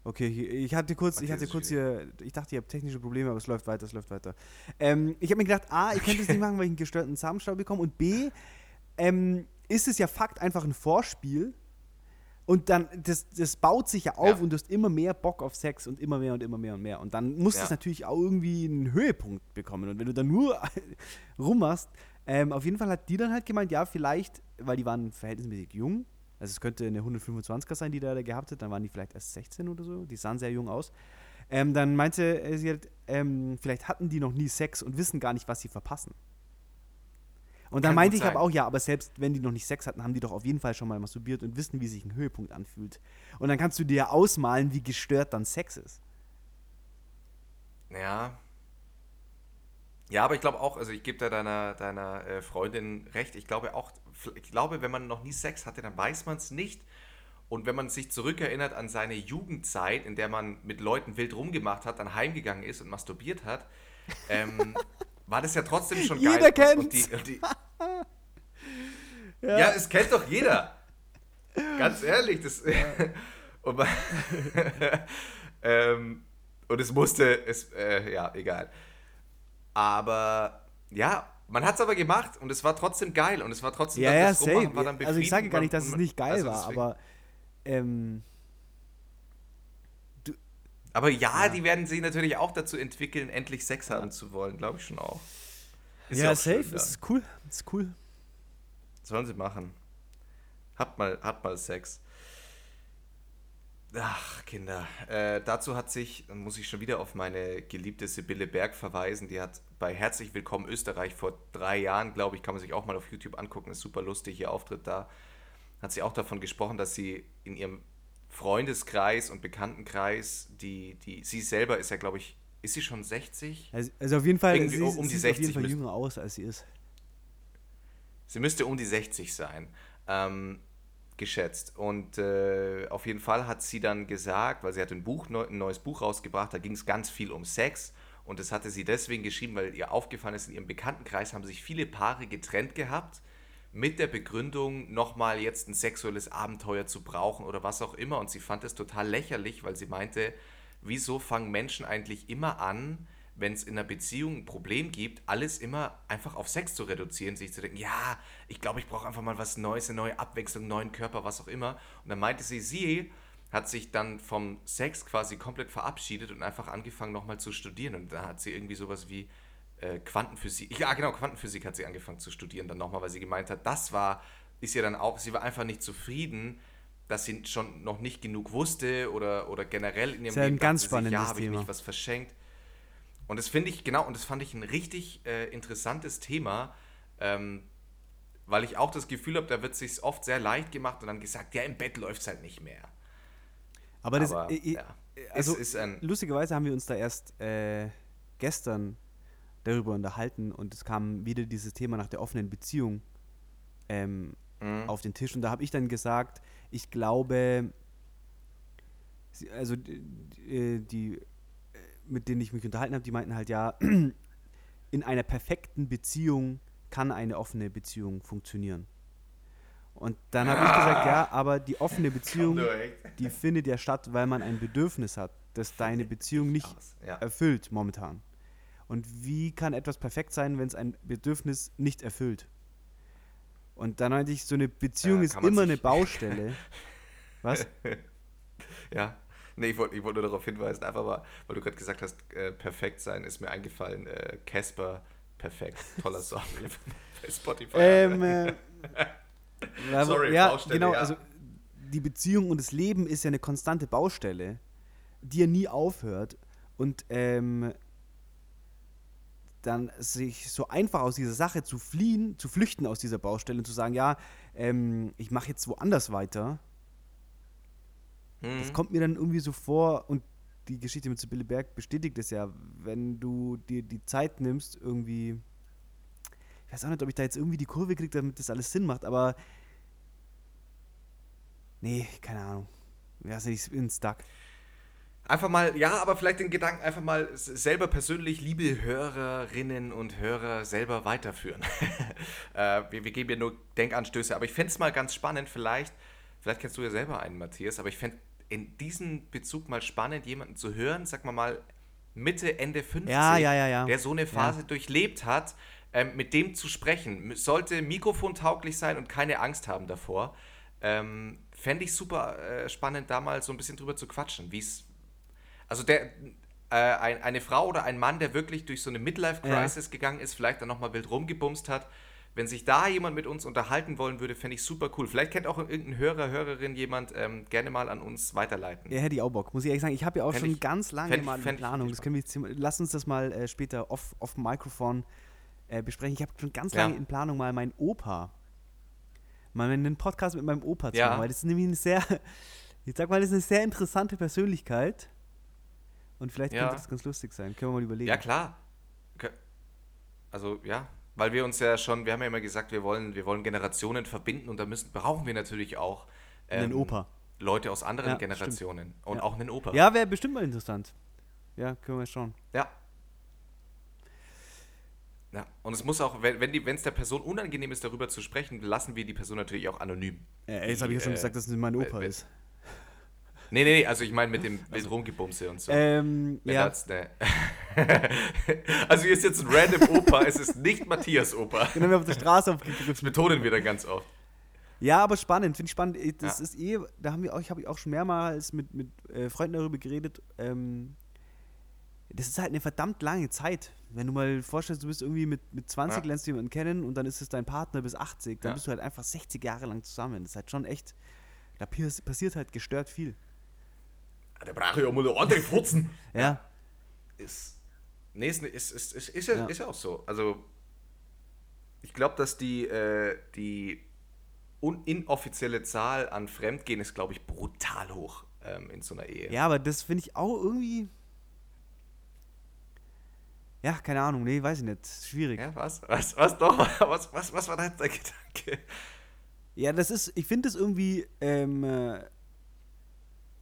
okay, ich hatte kurz, Okay, ich hatte kurz hier, ich dachte, ihr habt technische Probleme, aber es läuft weiter, es läuft weiter. Ähm, ich habe mir gedacht, A, ich könnte es nicht machen, weil ich einen gestörten Samenstau bekomme und B, ähm, ist es ja Fakt einfach ein Vorspiel und dann, das, das baut sich ja auf Ja. und du hast immer mehr Bock auf Sex und immer mehr und immer mehr und mehr und dann muss Ja. es natürlich auch irgendwie einen Höhepunkt bekommen und wenn du dann nur (laughs) rummachst, ähm, auf jeden Fall hat die dann halt gemeint, ja, vielleicht, weil die waren verhältnismäßig jung, also es könnte eine 125er sein, die da, da gehabt hat, dann waren die vielleicht erst 16 oder so, die sahen sehr jung aus. Ähm, dann meinte sie halt, ähm, vielleicht hatten die noch nie Sex und wissen gar nicht, was sie verpassen. Und dann Kann meinte ich aber auch, ja, aber selbst wenn die noch nicht Sex hatten, haben die doch auf jeden Fall schon mal masturbiert und wissen, wie sich ein Höhepunkt anfühlt. Und dann kannst du dir ja ausmalen, wie gestört dann Sex ist. Ja. Ja, aber ich glaube auch, also ich gebe da deiner, deiner äh, Freundin recht, ich glaube auch, ich glaube, wenn man noch nie Sex hatte, dann weiß man es nicht. Und wenn man sich zurückerinnert an seine Jugendzeit, in der man mit Leuten wild rumgemacht hat, dann heimgegangen ist und masturbiert hat, ähm, (laughs) war das ja trotzdem schon geil. Jeder kennt's. Und die, und (laughs) die, ja. es kennt doch jeder. Ganz ehrlich, das. (laughs) und, man, (laughs) ähm, und es musste, es, äh, ja, egal. Aber ja, man hat es aber gemacht und es war trotzdem geil und es war trotzdem Ja, dann ja, das Rummachen safe. war dann also ich sage gar nicht, dass es nicht geil also war, aber ähm, Aber ja, die werden sich natürlich auch dazu entwickeln, endlich Sex haben zu wollen, glaube ich schon auch. Ist ja, auch schön safe, das ist cool. Das ist cool. Sollen sie machen. Habt mal, habt mal Sex. Ach, Kinder. Äh, dazu hat sich, muss ich schon wieder auf meine geliebte Sibylle Berg verweisen, die hat bei Herzlich Willkommen Österreich vor drei Jahren, glaube ich, kann man sich auch mal auf YouTube angucken, ist super lustig, ihr Auftritt da, hat sie auch davon gesprochen, dass sie in ihrem Freundeskreis und Bekanntenkreis, die, die, sie selber ist ja, glaube ich, ist sie schon 60? Also, also auf jeden Fall, Irgendwie sie, um die sie 60 sieht auf jeden Fall müsste- jünger aus, als sie ist. Sie müsste um die 60 sein, ähm, geschätzt. Und äh, auf jeden Fall hat sie dann gesagt, weil sie hat ein, Buch, ein neues Buch rausgebracht, da ging es ganz viel um Sex. Und das hatte sie deswegen geschrieben, weil ihr aufgefallen ist, in ihrem Bekanntenkreis haben sich viele Paare getrennt gehabt, mit der Begründung, nochmal jetzt ein sexuelles Abenteuer zu brauchen oder was auch immer. Und sie fand es total lächerlich, weil sie meinte, wieso fangen Menschen eigentlich immer an, wenn es in einer Beziehung ein Problem gibt, alles immer einfach auf Sex zu reduzieren, sich zu denken, ja, ich glaube, ich brauche einfach mal was Neues, eine neue Abwechslung, einen neuen Körper, was auch immer. Und dann meinte sie, sie hat sich dann vom Sex quasi komplett verabschiedet und einfach angefangen nochmal zu studieren. Und da hat sie irgendwie sowas wie äh, Quantenphysik, ja genau, Quantenphysik hat sie angefangen zu studieren dann nochmal, weil sie gemeint hat, das war, ist ja dann auch, sie war einfach nicht zufrieden, dass sie schon noch nicht genug wusste oder, oder generell in ihrem Ist ja ein Leben ganz sie sich, ja, spannendes habe ich Thema. nicht was verschenkt. Und das finde ich, genau, und das fand ich ein richtig äh, interessantes Thema, ähm, weil ich auch das Gefühl habe, da wird sich oft sehr leicht gemacht und dann gesagt, ja, im Bett läuft es halt nicht mehr. Aber das, Aber, äh, äh, ja, also es ist ein, lustigerweise haben wir uns da erst äh, gestern darüber unterhalten und es kam wieder dieses Thema nach der offenen Beziehung ähm, Mhm. auf den Tisch und da habe ich dann gesagt, ich glaube, also äh, die, äh, mit denen ich mich unterhalten habe, die meinten halt ja, (clears throat) in einer perfekten Beziehung kann eine offene Beziehung funktionieren. Und dann habe ich gesagt, ja, aber die offene (laughs) Beziehung, die findet ja statt, weil man ein Bedürfnis hat, das deine Beziehung nicht ja. erfüllt momentan. Und wie kann etwas perfekt sein, wenn es ein Bedürfnis nicht erfüllt? Und dann meinte ich, so eine Beziehung Ja, ist immer eine (laughs) Baustelle. Was? Ja, nee, ich wollte ich wollt nur darauf hinweisen, einfach mal, weil du gerade gesagt hast, äh, perfekt sein, ist mir eingefallen, äh, Casper, perfekt, toller (laughs) Song bei Spotify. ähm, äh, (laughs) Sorry, ja, Baustelle, genau, ja. also die Beziehung und das Leben ist ja eine konstante Baustelle, die ja nie aufhört. Und ähm, dann sich so einfach aus dieser Sache zu fliehen, zu flüchten aus dieser Baustelle und zu sagen, ja, ähm, ich mache jetzt woanders weiter, Mhm. das kommt mir dann irgendwie so vor und die Geschichte mit Sibylle Berg bestätigt es ja, wenn du dir die Zeit nimmst, irgendwie. Ich weiß auch nicht, ob ich da jetzt irgendwie die Kurve kriege, damit das alles Sinn macht, aber. Nee, keine Ahnung. Ja, ich bin stuck. Einfach mal, ja, aber vielleicht den Gedanken einfach mal selber persönlich, liebe Hörerinnen und Hörer, selber weiterführen. (laughs) äh, wir, wir geben ja nur Denkanstöße, aber ich fände es mal ganz spannend, vielleicht, vielleicht kennst du ja selber einen, Matthias, aber ich fände in diesem Bezug mal spannend, jemanden zu hören, sag mal mal Mitte, Ende 50, Ja, ja, ja, der so eine Phase durchlebt hat, ähm, mit dem zu sprechen. Sollte mikrofontauglich sein und keine Angst haben davor. Ähm, Fände ich super äh, spannend, da mal so ein bisschen drüber zu quatschen, wie es also der, äh, ein, eine Frau oder ein Mann, der wirklich durch so eine Midlife-Crisis gegangen ist, vielleicht dann nochmal wild rumgebumst hat. Wenn sich da jemand mit uns unterhalten wollen würde, fände ich super cool. Vielleicht kennt auch irgendein Hörer, Hörerin jemand, ähm, gerne mal an uns weiterleiten. Ja, hätte ich auch Bock. Muss ich ehrlich sagen, ich habe ja auch Fänd schon ich- ganz lange fänd mal in fänd Planung. Das können wir lass uns das mal äh, später off, off Mikrofon äh, besprechen. Ich habe schon ganz Ja. lange in Planung mal meinen Opa, mal einen Podcast mit meinem Opa zu Ja. machen, weil das ist nämlich eine sehr, (laughs) ich sag mal, das ist eine sehr interessante Persönlichkeit. Und vielleicht Ja. könnte das ganz lustig sein. Können wir mal überlegen. Ja, klar. Also, ja, weil wir uns ja schon, wir haben ja immer gesagt, wir wollen, wir wollen Generationen verbinden und da müssen, brauchen wir natürlich auch Einen Opa. Leute aus anderen Ja, stimmt. Generationen und Ja. auch einen Opa. Ja, wäre bestimmt mal interessant. Ja, können wir schauen. Ja. Ja, und es muss auch, wenn wenn es der Person unangenehm ist, darüber zu sprechen, lassen wir die Person natürlich auch anonym. Äh, jetzt habe ich ja schon äh, gesagt, dass es mein Opa äh, ist. Nee, nee, nee, also ich meine mit dem wild rumgebumse und so. Ähm, Wenn ja. das ne (laughs) also hier ist jetzt ein random Opa, es ist nicht Matthias Opa. Den haben wir auf der Straße Das aufgegriffen. betonen wir dann ganz oft. Ja, aber spannend, finde ich spannend. Das Ja. ist eh, da haben wir auch, ich habe auch schon mehrmals mit, mit äh, Freunden darüber geredet. Ähm, das ist halt eine verdammt lange Zeit. Wenn du mal vorstellst, du bist irgendwie mit, mit 20, Ja. lernst du jemanden kennen und dann ist es dein Partner bis 80, dann Ja. bist du halt einfach 60 Jahre lang zusammen. Das ist halt schon echt, da pass- passiert halt gestört viel. Da brauche ich ja mal eine andere Futzen. (laughs) Ja. Ist, nee, ist, ist, ist, ist, ist, ja, Ja. ist ja auch so. Also, ich glaube, dass die, äh, die inoffizielle Zahl an Fremdgehen ist, glaube ich, brutal hoch ähm, in so einer Ehe. Ja, aber das finde ich auch irgendwie. Ja, keine Ahnung, nee, weiß ich nicht. Schwierig. Ja, was? Was, was doch? Was, was, was war da jetzt der Gedanke? Ja, das ist, ich finde es irgendwie, ähm,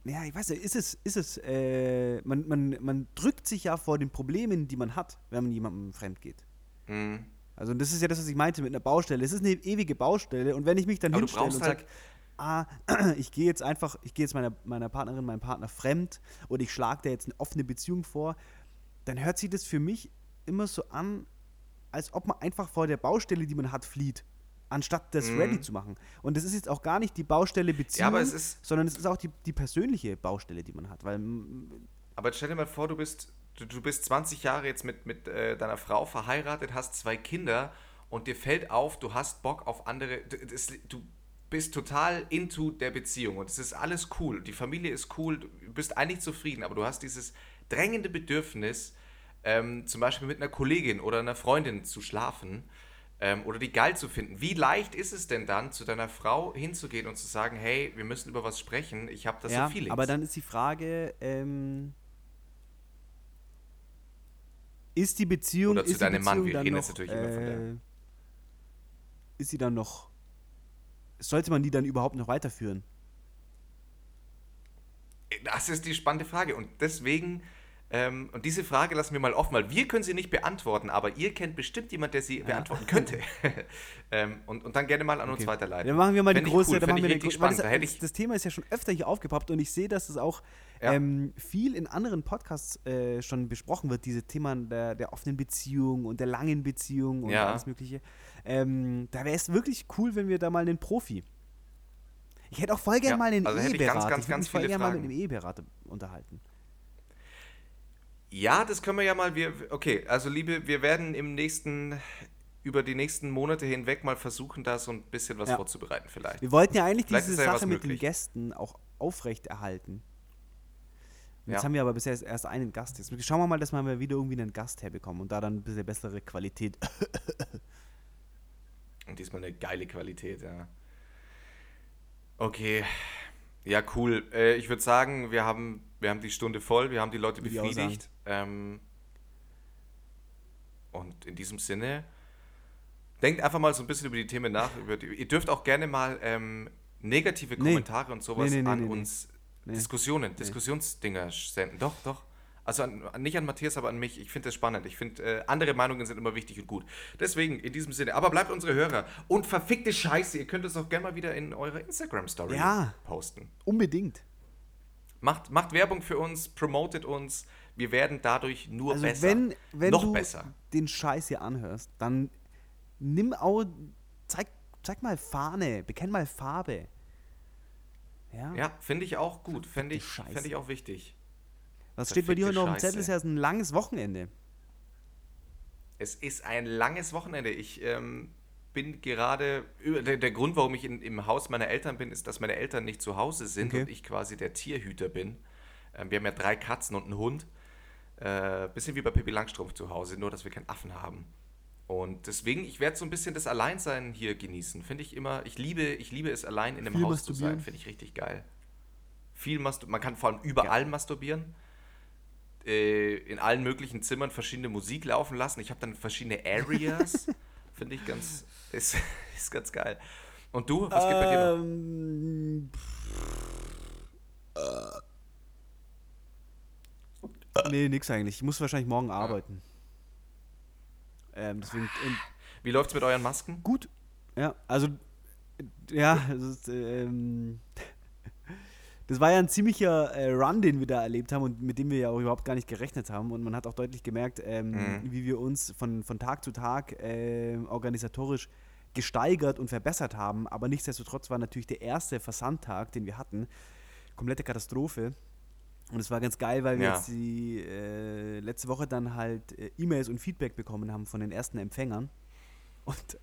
äh, ja, ich weiß nicht, ist es, ist es, äh, man, man, man drückt sich ja vor den Problemen, die man hat, wenn man jemandem fremd geht. Hm. Also das ist ja das, was ich meinte mit einer Baustelle. Es ist eine ewige Baustelle und wenn ich mich dann Aber hinstelle und brauchst sage, halt- ah, (clears throat) ich gehe jetzt einfach, ich gehe jetzt meiner, meiner Partnerin, meinem Partner fremd oder ich schlage der jetzt eine offene Beziehung vor, dann hört sich das für mich immer so an, als ob man einfach vor der Baustelle, die man hat, flieht, anstatt das Mhm. ready zu machen. Und das ist jetzt auch gar nicht die Baustelle Beziehung, aber es sondern es ist auch die, die persönliche Baustelle, die man hat. Weil Aber stell dir mal vor, du bist, du, du bist 20 Jahre jetzt mit, mit äh, deiner Frau verheiratet, hast zwei Kinder und dir fällt auf, du hast Bock auf andere. Du, das, du bist total into der Beziehung und es ist alles cool. Die Familie ist cool, du bist eigentlich zufrieden, aber du hast dieses drängende Bedürfnis, ähm, zum Beispiel mit einer Kollegin oder einer Freundin zu schlafen ähm, oder die geil zu finden. Wie leicht ist es denn dann, zu deiner Frau hinzugehen und zu sagen, hey, wir müssen über was sprechen, ich habe das ja, so Feelings. aber dann ist die Frage, ähm, ist die Beziehung, Oder zu deinem Mann, wir reden noch, jetzt natürlich immer von der- äh, ist sie dann noch, sollte man die dann überhaupt noch weiterführen? Das ist die spannende Frage und deswegen, ähm, und diese Frage lassen wir mal offen, weil wir können sie nicht beantworten, aber ihr kennt bestimmt jemand, der sie beantworten könnte. (laughs) ähm, und, und dann gerne mal an uns weiterleiten. Dann machen wir mal die Fänd ich große, cool, dann fänd machen wir die spannend. Da das, das, das Thema ist ja schon öfter hier aufgepoppt und ich sehe, dass es auch Ja. ähm, viel in anderen Podcasts äh, schon besprochen wird, diese Themen der, der offenen Beziehung und der langen Beziehung und Ja. alles Mögliche. Ähm, da wäre es wirklich cool, wenn wir da mal einen Profi. Ich hätte auch voll gerne Ja, mal einen also hätte ich ganz, Eheberater. ganz, ich ganz mich voll gerne mal mit einem Eheberater unterhalten. Ja, das können wir ja mal, wir, okay, also liebe, wir werden im nächsten, über die nächsten Monate hinweg mal versuchen, da so ein bisschen was Ja. vorzubereiten vielleicht. Wir wollten ja eigentlich Vielleicht diese ja Sache mit den. Gästen auch aufrechterhalten. Jetzt Ja. haben wir aber bisher erst einen Gast. Jetzt schauen wir mal, dass wir mal wieder irgendwie einen Gast herbekommen und da dann ein bisschen bessere Qualität. (laughs) Und diesmal eine geile Qualität, ja. Okay. Ja, cool. Äh, ich würde sagen, wir haben, wir haben die Stunde voll, wir haben die Leute befriedigt. Ähm, und in diesem Sinne, denkt einfach mal so ein bisschen über die Themen nach. Die, ihr dürft auch gerne mal ähm, negative Nee. Kommentare und sowas Nee, nee, nee, an nee, nee. uns, Nee. Diskussionen, Diskussionsdinger senden. Doch, doch. Also an, nicht an Matthias, aber an mich. Ich finde das spannend. Ich finde, äh, andere Meinungen sind immer wichtig und gut. Deswegen, in diesem Sinne, aber bleibt unsere Hörer. Und verfickte Scheiße, ihr könnt es auch gerne mal wieder in eurer Instagram-Story Ja. posten. Unbedingt. Macht, macht Werbung für uns, promotet uns. Wir werden dadurch nur Also besser. wenn, wenn Noch du besser. den Scheiß hier anhörst, dann nimm auch, zeig, zeig mal Fahne, bekenn mal Farbe. Ja? Ja, finde ich auch gut. Fände ich, fänd ich auch wichtig. Was steht bei dir heute noch auf dem Zettel? Scheiße. Ist ja ein langes Wochenende. Es ist ein langes Wochenende. Ich ähm, bin gerade. Der, der Grund, warum ich in, im Haus meiner Eltern bin, ist, dass meine Eltern nicht zu Hause sind Okay. und ich quasi der Tierhüter bin. Ähm, wir haben ja drei Katzen und einen Hund. Äh, bisschen wie bei Pippi Langstrumpf zu Hause, nur dass wir keinen Affen haben. Und deswegen, ich werde so ein bisschen das Alleinsein hier genießen. Finde ich immer, ich liebe, ich liebe es, allein in einem Viel Haus zu sein. Finde ich richtig geil. Viel man kann vor allem überall masturbieren. Äh, in allen möglichen Zimmern verschiedene Musik laufen lassen. Ich habe dann verschiedene Areas. (laughs) Finde ich ganz, ist, (laughs) ist ganz geil. Und du, was geht bei dir noch? Ähm, pff, Nee, nix eigentlich. Ich muss wahrscheinlich morgen arbeiten. Ähm, deswegen. ähm, Wie läuft's mit euren Masken? gut. Ja, also. Ja, es ist, ähm, das war ja ein ziemlicher äh, Run, den wir da erlebt haben und mit dem wir ja auch überhaupt gar nicht gerechnet haben. Und man hat auch deutlich gemerkt, ähm, Mhm. wie wir uns von, von Tag zu Tag ähm, organisatorisch gesteigert und verbessert haben. Aber nichtsdestotrotz war natürlich der erste Versandtag, den wir hatten, komplette Katastrophe. Und es war ganz geil, weil wir Ja. jetzt die äh, letzte Woche dann halt äh, E-Mails und Feedback bekommen haben von den ersten Empfängern. Und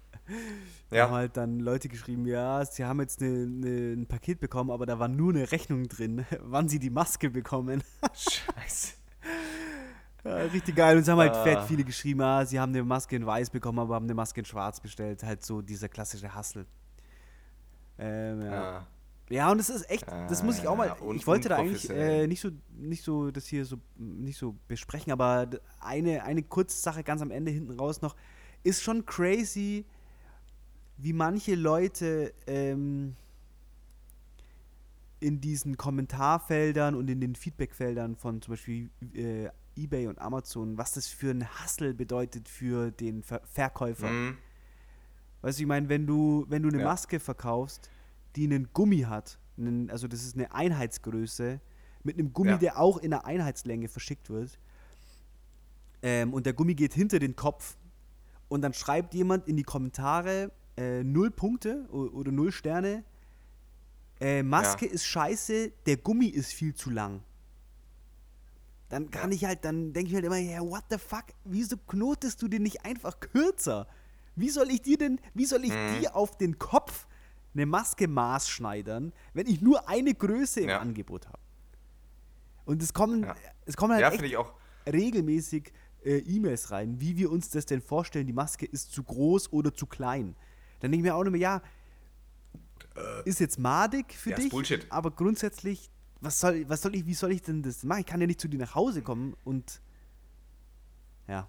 Ja. haben halt dann Leute geschrieben, ja, sie haben jetzt eine, eine, ein Paket bekommen, aber da war nur eine Rechnung drin, (laughs) wann sie die Maske bekommen. Scheiße. (laughs) Ja, richtig geil. Und es haben halt Ah. fett viele geschrieben, ah, sie haben eine Maske in weiß bekommen, aber haben eine Maske in schwarz bestellt. Halt so dieser klassische Hassel. Ähm, ja. Ja. Ja, und das ist echt, das muss ich auch mal. Ah, un- ich wollte da eigentlich äh, nicht so, nicht so das hier so nicht so besprechen, aber eine, eine kurze Sache ganz am Ende hinten raus noch. Ist schon crazy, wie manche Leute ähm, in diesen Kommentarfeldern und in den Feedbackfeldern von zum Beispiel äh, eBay und Amazon, was das für ein Hassel bedeutet für den Ver Verkäufer. Mhm. Weißt du, ich meine, wenn du, wenn du eine Ja. Maske verkaufst, die einen Gummi hat, einen, also das ist eine Einheitsgröße, mit einem Gummi, Ja. der auch in der Einheitslänge verschickt wird, ähm, und der Gummi geht hinter den Kopf, und dann schreibt jemand in die Kommentare äh, null Punkte oder null Sterne, äh, Maske ist scheiße, der Gummi ist viel zu lang. Dann kann ich halt, dann denke ich halt immer, ja, what the fuck, wieso knotest du den nicht einfach kürzer? Wie soll ich dir denn, wie soll ich Mhm. dir auf den Kopf eine Maske maßschneidern, wenn ich nur eine Größe im Ja. Angebot habe? Und es kommen, Ja. es kommen halt Ja, echt regelmäßig äh, E-Mails rein, wie wir uns das denn vorstellen, die Maske ist zu groß oder zu klein. Dann denke ich mir auch immer, ja, ist jetzt madig für Äh. Ja, ist dich, Bullshit. aber grundsätzlich, was soll, was soll ich, wie soll ich denn das machen? Ich kann ja nicht zu dir nach Hause kommen und ja.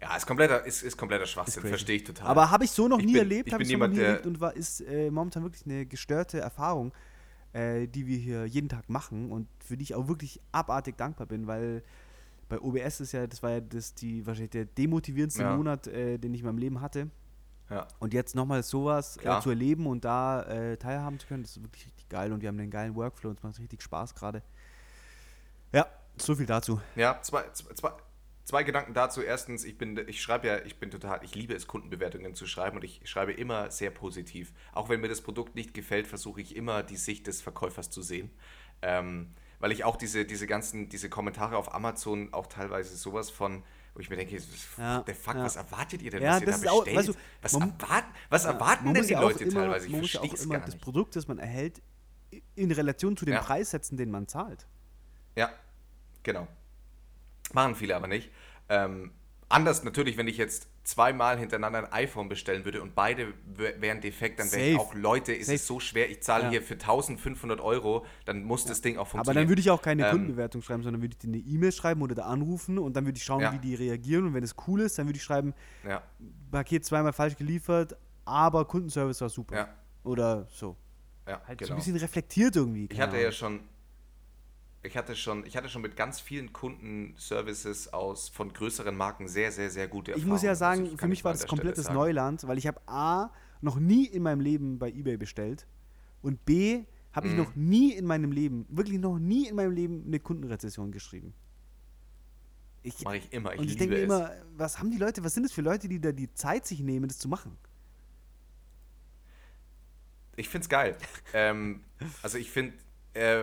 Ja, ist kompletter, ist, ist kompletter Schwachsinn, verstehe ich total. Aber habe ich so noch Ich nie bin- erlebt, ich habe ich so noch nie jemand, erlebt und war, ist äh, momentan wirklich eine gestörte Erfahrung, äh, die wir hier jeden Tag machen und für die ich auch wirklich abartig dankbar bin, weil bei OBS ist ja, das war ja das, die, wahrscheinlich der demotivierendste Ja. Monat, äh, den ich in meinem Leben hatte. ja. Und jetzt nochmal sowas äh, zu erleben und da äh, teilhaben zu können, das ist wirklich richtig geil und wir haben einen geilen Workflow und es macht richtig Spaß gerade. Ja, so viel dazu. Ja, zwei, zwei, zwei, zwei Gedanken dazu. Erstens, ich bin, ich schreibe ja, ich bin total, ich liebe es, Kundenbewertungen zu schreiben und ich schreibe immer sehr positiv. Auch wenn mir das Produkt nicht gefällt, versuche ich immer die Sicht des Verkäufers zu sehen. Ähm, weil ich auch diese, diese ganzen, diese Kommentare auf Amazon auch teilweise sowas von, wo ich mir denke, Ja, der Fuck, ja. was erwartet ihr denn, Ja, was ihr das da ist auch- bestellt? weißt du, was, man- erwarten, was erwarten denn die Leute immer, teilweise? Ich man muss ja auch immer das. Produkt, das man erhält, in Relation zu dem. Preis setzen, den man zahlt. Ja, genau. Machen viele aber nicht. Ähm, anders natürlich, wenn ich jetzt zweimal hintereinander ein iPhone bestellen würde und beide wär- wären defekt, dann wäre ich auch, Leute, ist es Safe. so schwer, ich zahle Ja. hier für 1500 Euro, dann muss das Ding auch Aber funktionieren. dann würde ich auch keine Ähm, Kundenbewertung schreiben, sondern würde ich dir eine E-Mail schreiben oder da anrufen und dann würde ich schauen, Ja. wie die reagieren. Und wenn es cool ist, dann würde ich schreiben, Ja, Paket zweimal falsch geliefert, aber Kundenservice war super. ja, Oder so. ja, Halt so genau. ein bisschen reflektiert irgendwie. Ich hatte ja Ahnung. schon, ich hatte schon, ich hatte schon mit ganz vielen Kundenservices aus von größeren Marken sehr, sehr, sehr gute Ich Erfahrungen. muss ja sagen, Also ich für mich war das komplettes. Neuland, weil ich habe A, noch nie in meinem Leben bei Ebay bestellt und B, habe ich Mhm. noch nie in meinem Leben, wirklich noch nie in meinem Leben eine Kundenrezession geschrieben. Ich, Mache ich immer, ich und ich denke es. immer, was haben die Leute, was sind das für Leute, die da die Zeit sich nehmen, das zu machen? Ich find's geil. ähm, also ich finde, äh,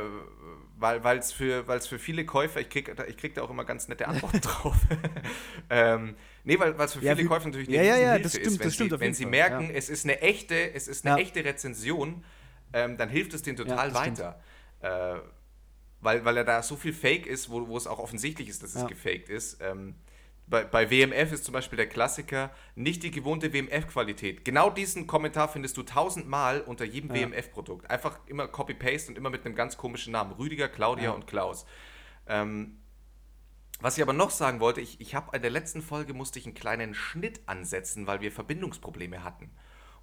weil es für, weil's für viele Käufer, ich krieg, da- ich krieg da auch immer ganz nette Antworten (laughs) drauf. (laughs) ähm, nee, weil es für Ja, viele wie- Käufer natürlich Ja, ja, ja, das stimmt, ist, wenn sie, wenn sie Fall, merken, es ist eine echte, es ist eine echte Rezension, ähm, dann hilft es denen total weiter. Äh, weil, weil er da so viel Fake ist, wo, wo es auch offensichtlich ist, dass es gefaked ist. Ähm, bei, bei WMF ist zum Beispiel der Klassiker nicht die gewohnte WMF-Qualität. Genau diesen Kommentar findest du tausendmal unter jedem Ja. WMF-Produkt. Einfach immer Copy-Paste und immer mit einem ganz komischen Namen. Rüdiger, Claudia Ja. und Klaus. Ähm, was ich aber noch sagen wollte, ich, ich habe in der letzten Folge musste ich einen kleinen Schnitt ansetzen, weil wir Verbindungsprobleme hatten.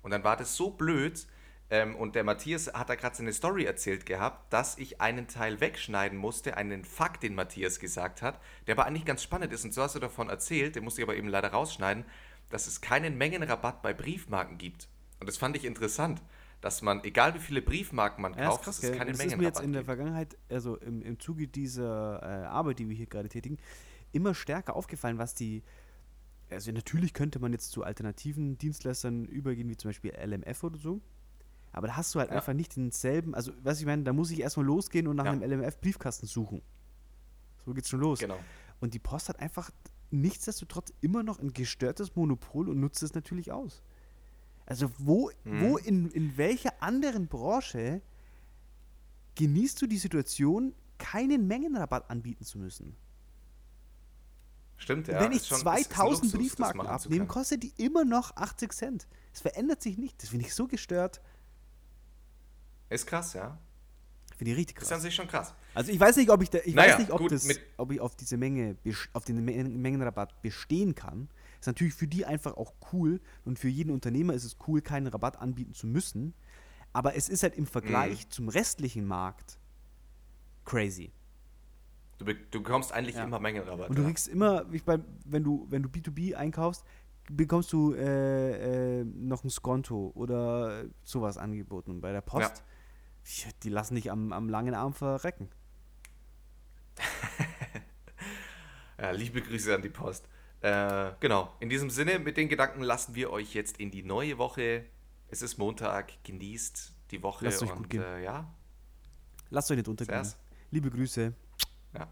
Und dann war das so blöd, Ähm, und der Matthias hat da gerade seine Story erzählt gehabt, dass ich einen Teil wegschneiden musste, einen Fakt, den Matthias gesagt hat, der aber eigentlich ganz spannend ist. Und so hast du davon erzählt, den musste ich aber eben leider rausschneiden, dass es keinen Mengenrabatt bei Briefmarken gibt. Und das fand ich interessant, dass man, egal wie viele Briefmarken man Ja, kauft, krass, dass es gell? keinen Und das ist mir jetzt Mengenrabatt in der gibt. Vergangenheit, also im, im Zuge dieser äh, Arbeit, die wir hier gerade tätigen, immer stärker aufgefallen, was die. Also natürlich könnte man jetzt zu alternativen Dienstleistern übergehen, wie zum Beispiel LMF oder so. Aber da hast du halt Ja. einfach nicht denselben, also was ich meine, da muss ich erstmal losgehen und nach Ja. einem LMF-Briefkasten suchen. So geht's schon los. Genau. Und die Post hat einfach nichtsdestotrotz immer noch ein gestörtes Monopol und nutzt es natürlich aus. Also wo, Mhm. wo in, in welcher anderen Branche genießt du die Situation, keinen Mengenrabatt anbieten zu müssen? Stimmt, ja. Wenn ich schon- ist- ist ein 2000 Luxus, Briefmarken abnehme, kostet die immer noch 80 Cent. Es verändert sich nicht. Das finde ich so gestört. Ist krass, ja. Finde ich richtig Ist an krass. sich schon krass. Also ich weiß nicht, ob ich, da, ich Naja, weiß nicht, ob, gut, das, ob ich auf diese Menge, auf den Men- Mengenrabatt bestehen kann. Ist natürlich für die einfach auch cool und für jeden Unternehmer ist es cool, keinen Rabatt anbieten zu müssen. Aber es ist halt im Vergleich Mhm. zum restlichen Markt crazy. Du, du bekommst eigentlich Ja. immer Mengenrabatt. Und du ja. kriegst immer, wie bei, wenn du, wenn du B2B einkaufst, bekommst du äh, äh, noch ein Skonto oder sowas angeboten. Und bei der Post, pf, die lassen dich am, am langen Arm verrecken. (laughs) Ja, liebe Grüße an die Post. Äh, genau, in diesem Sinne, mit den Gedanken lassen wir euch jetzt in die neue Woche. Es ist Montag, genießt die Woche Lasst euch und gut gehen. Äh, ja, Lasst euch nicht untergehen. Liebe Grüße. ja.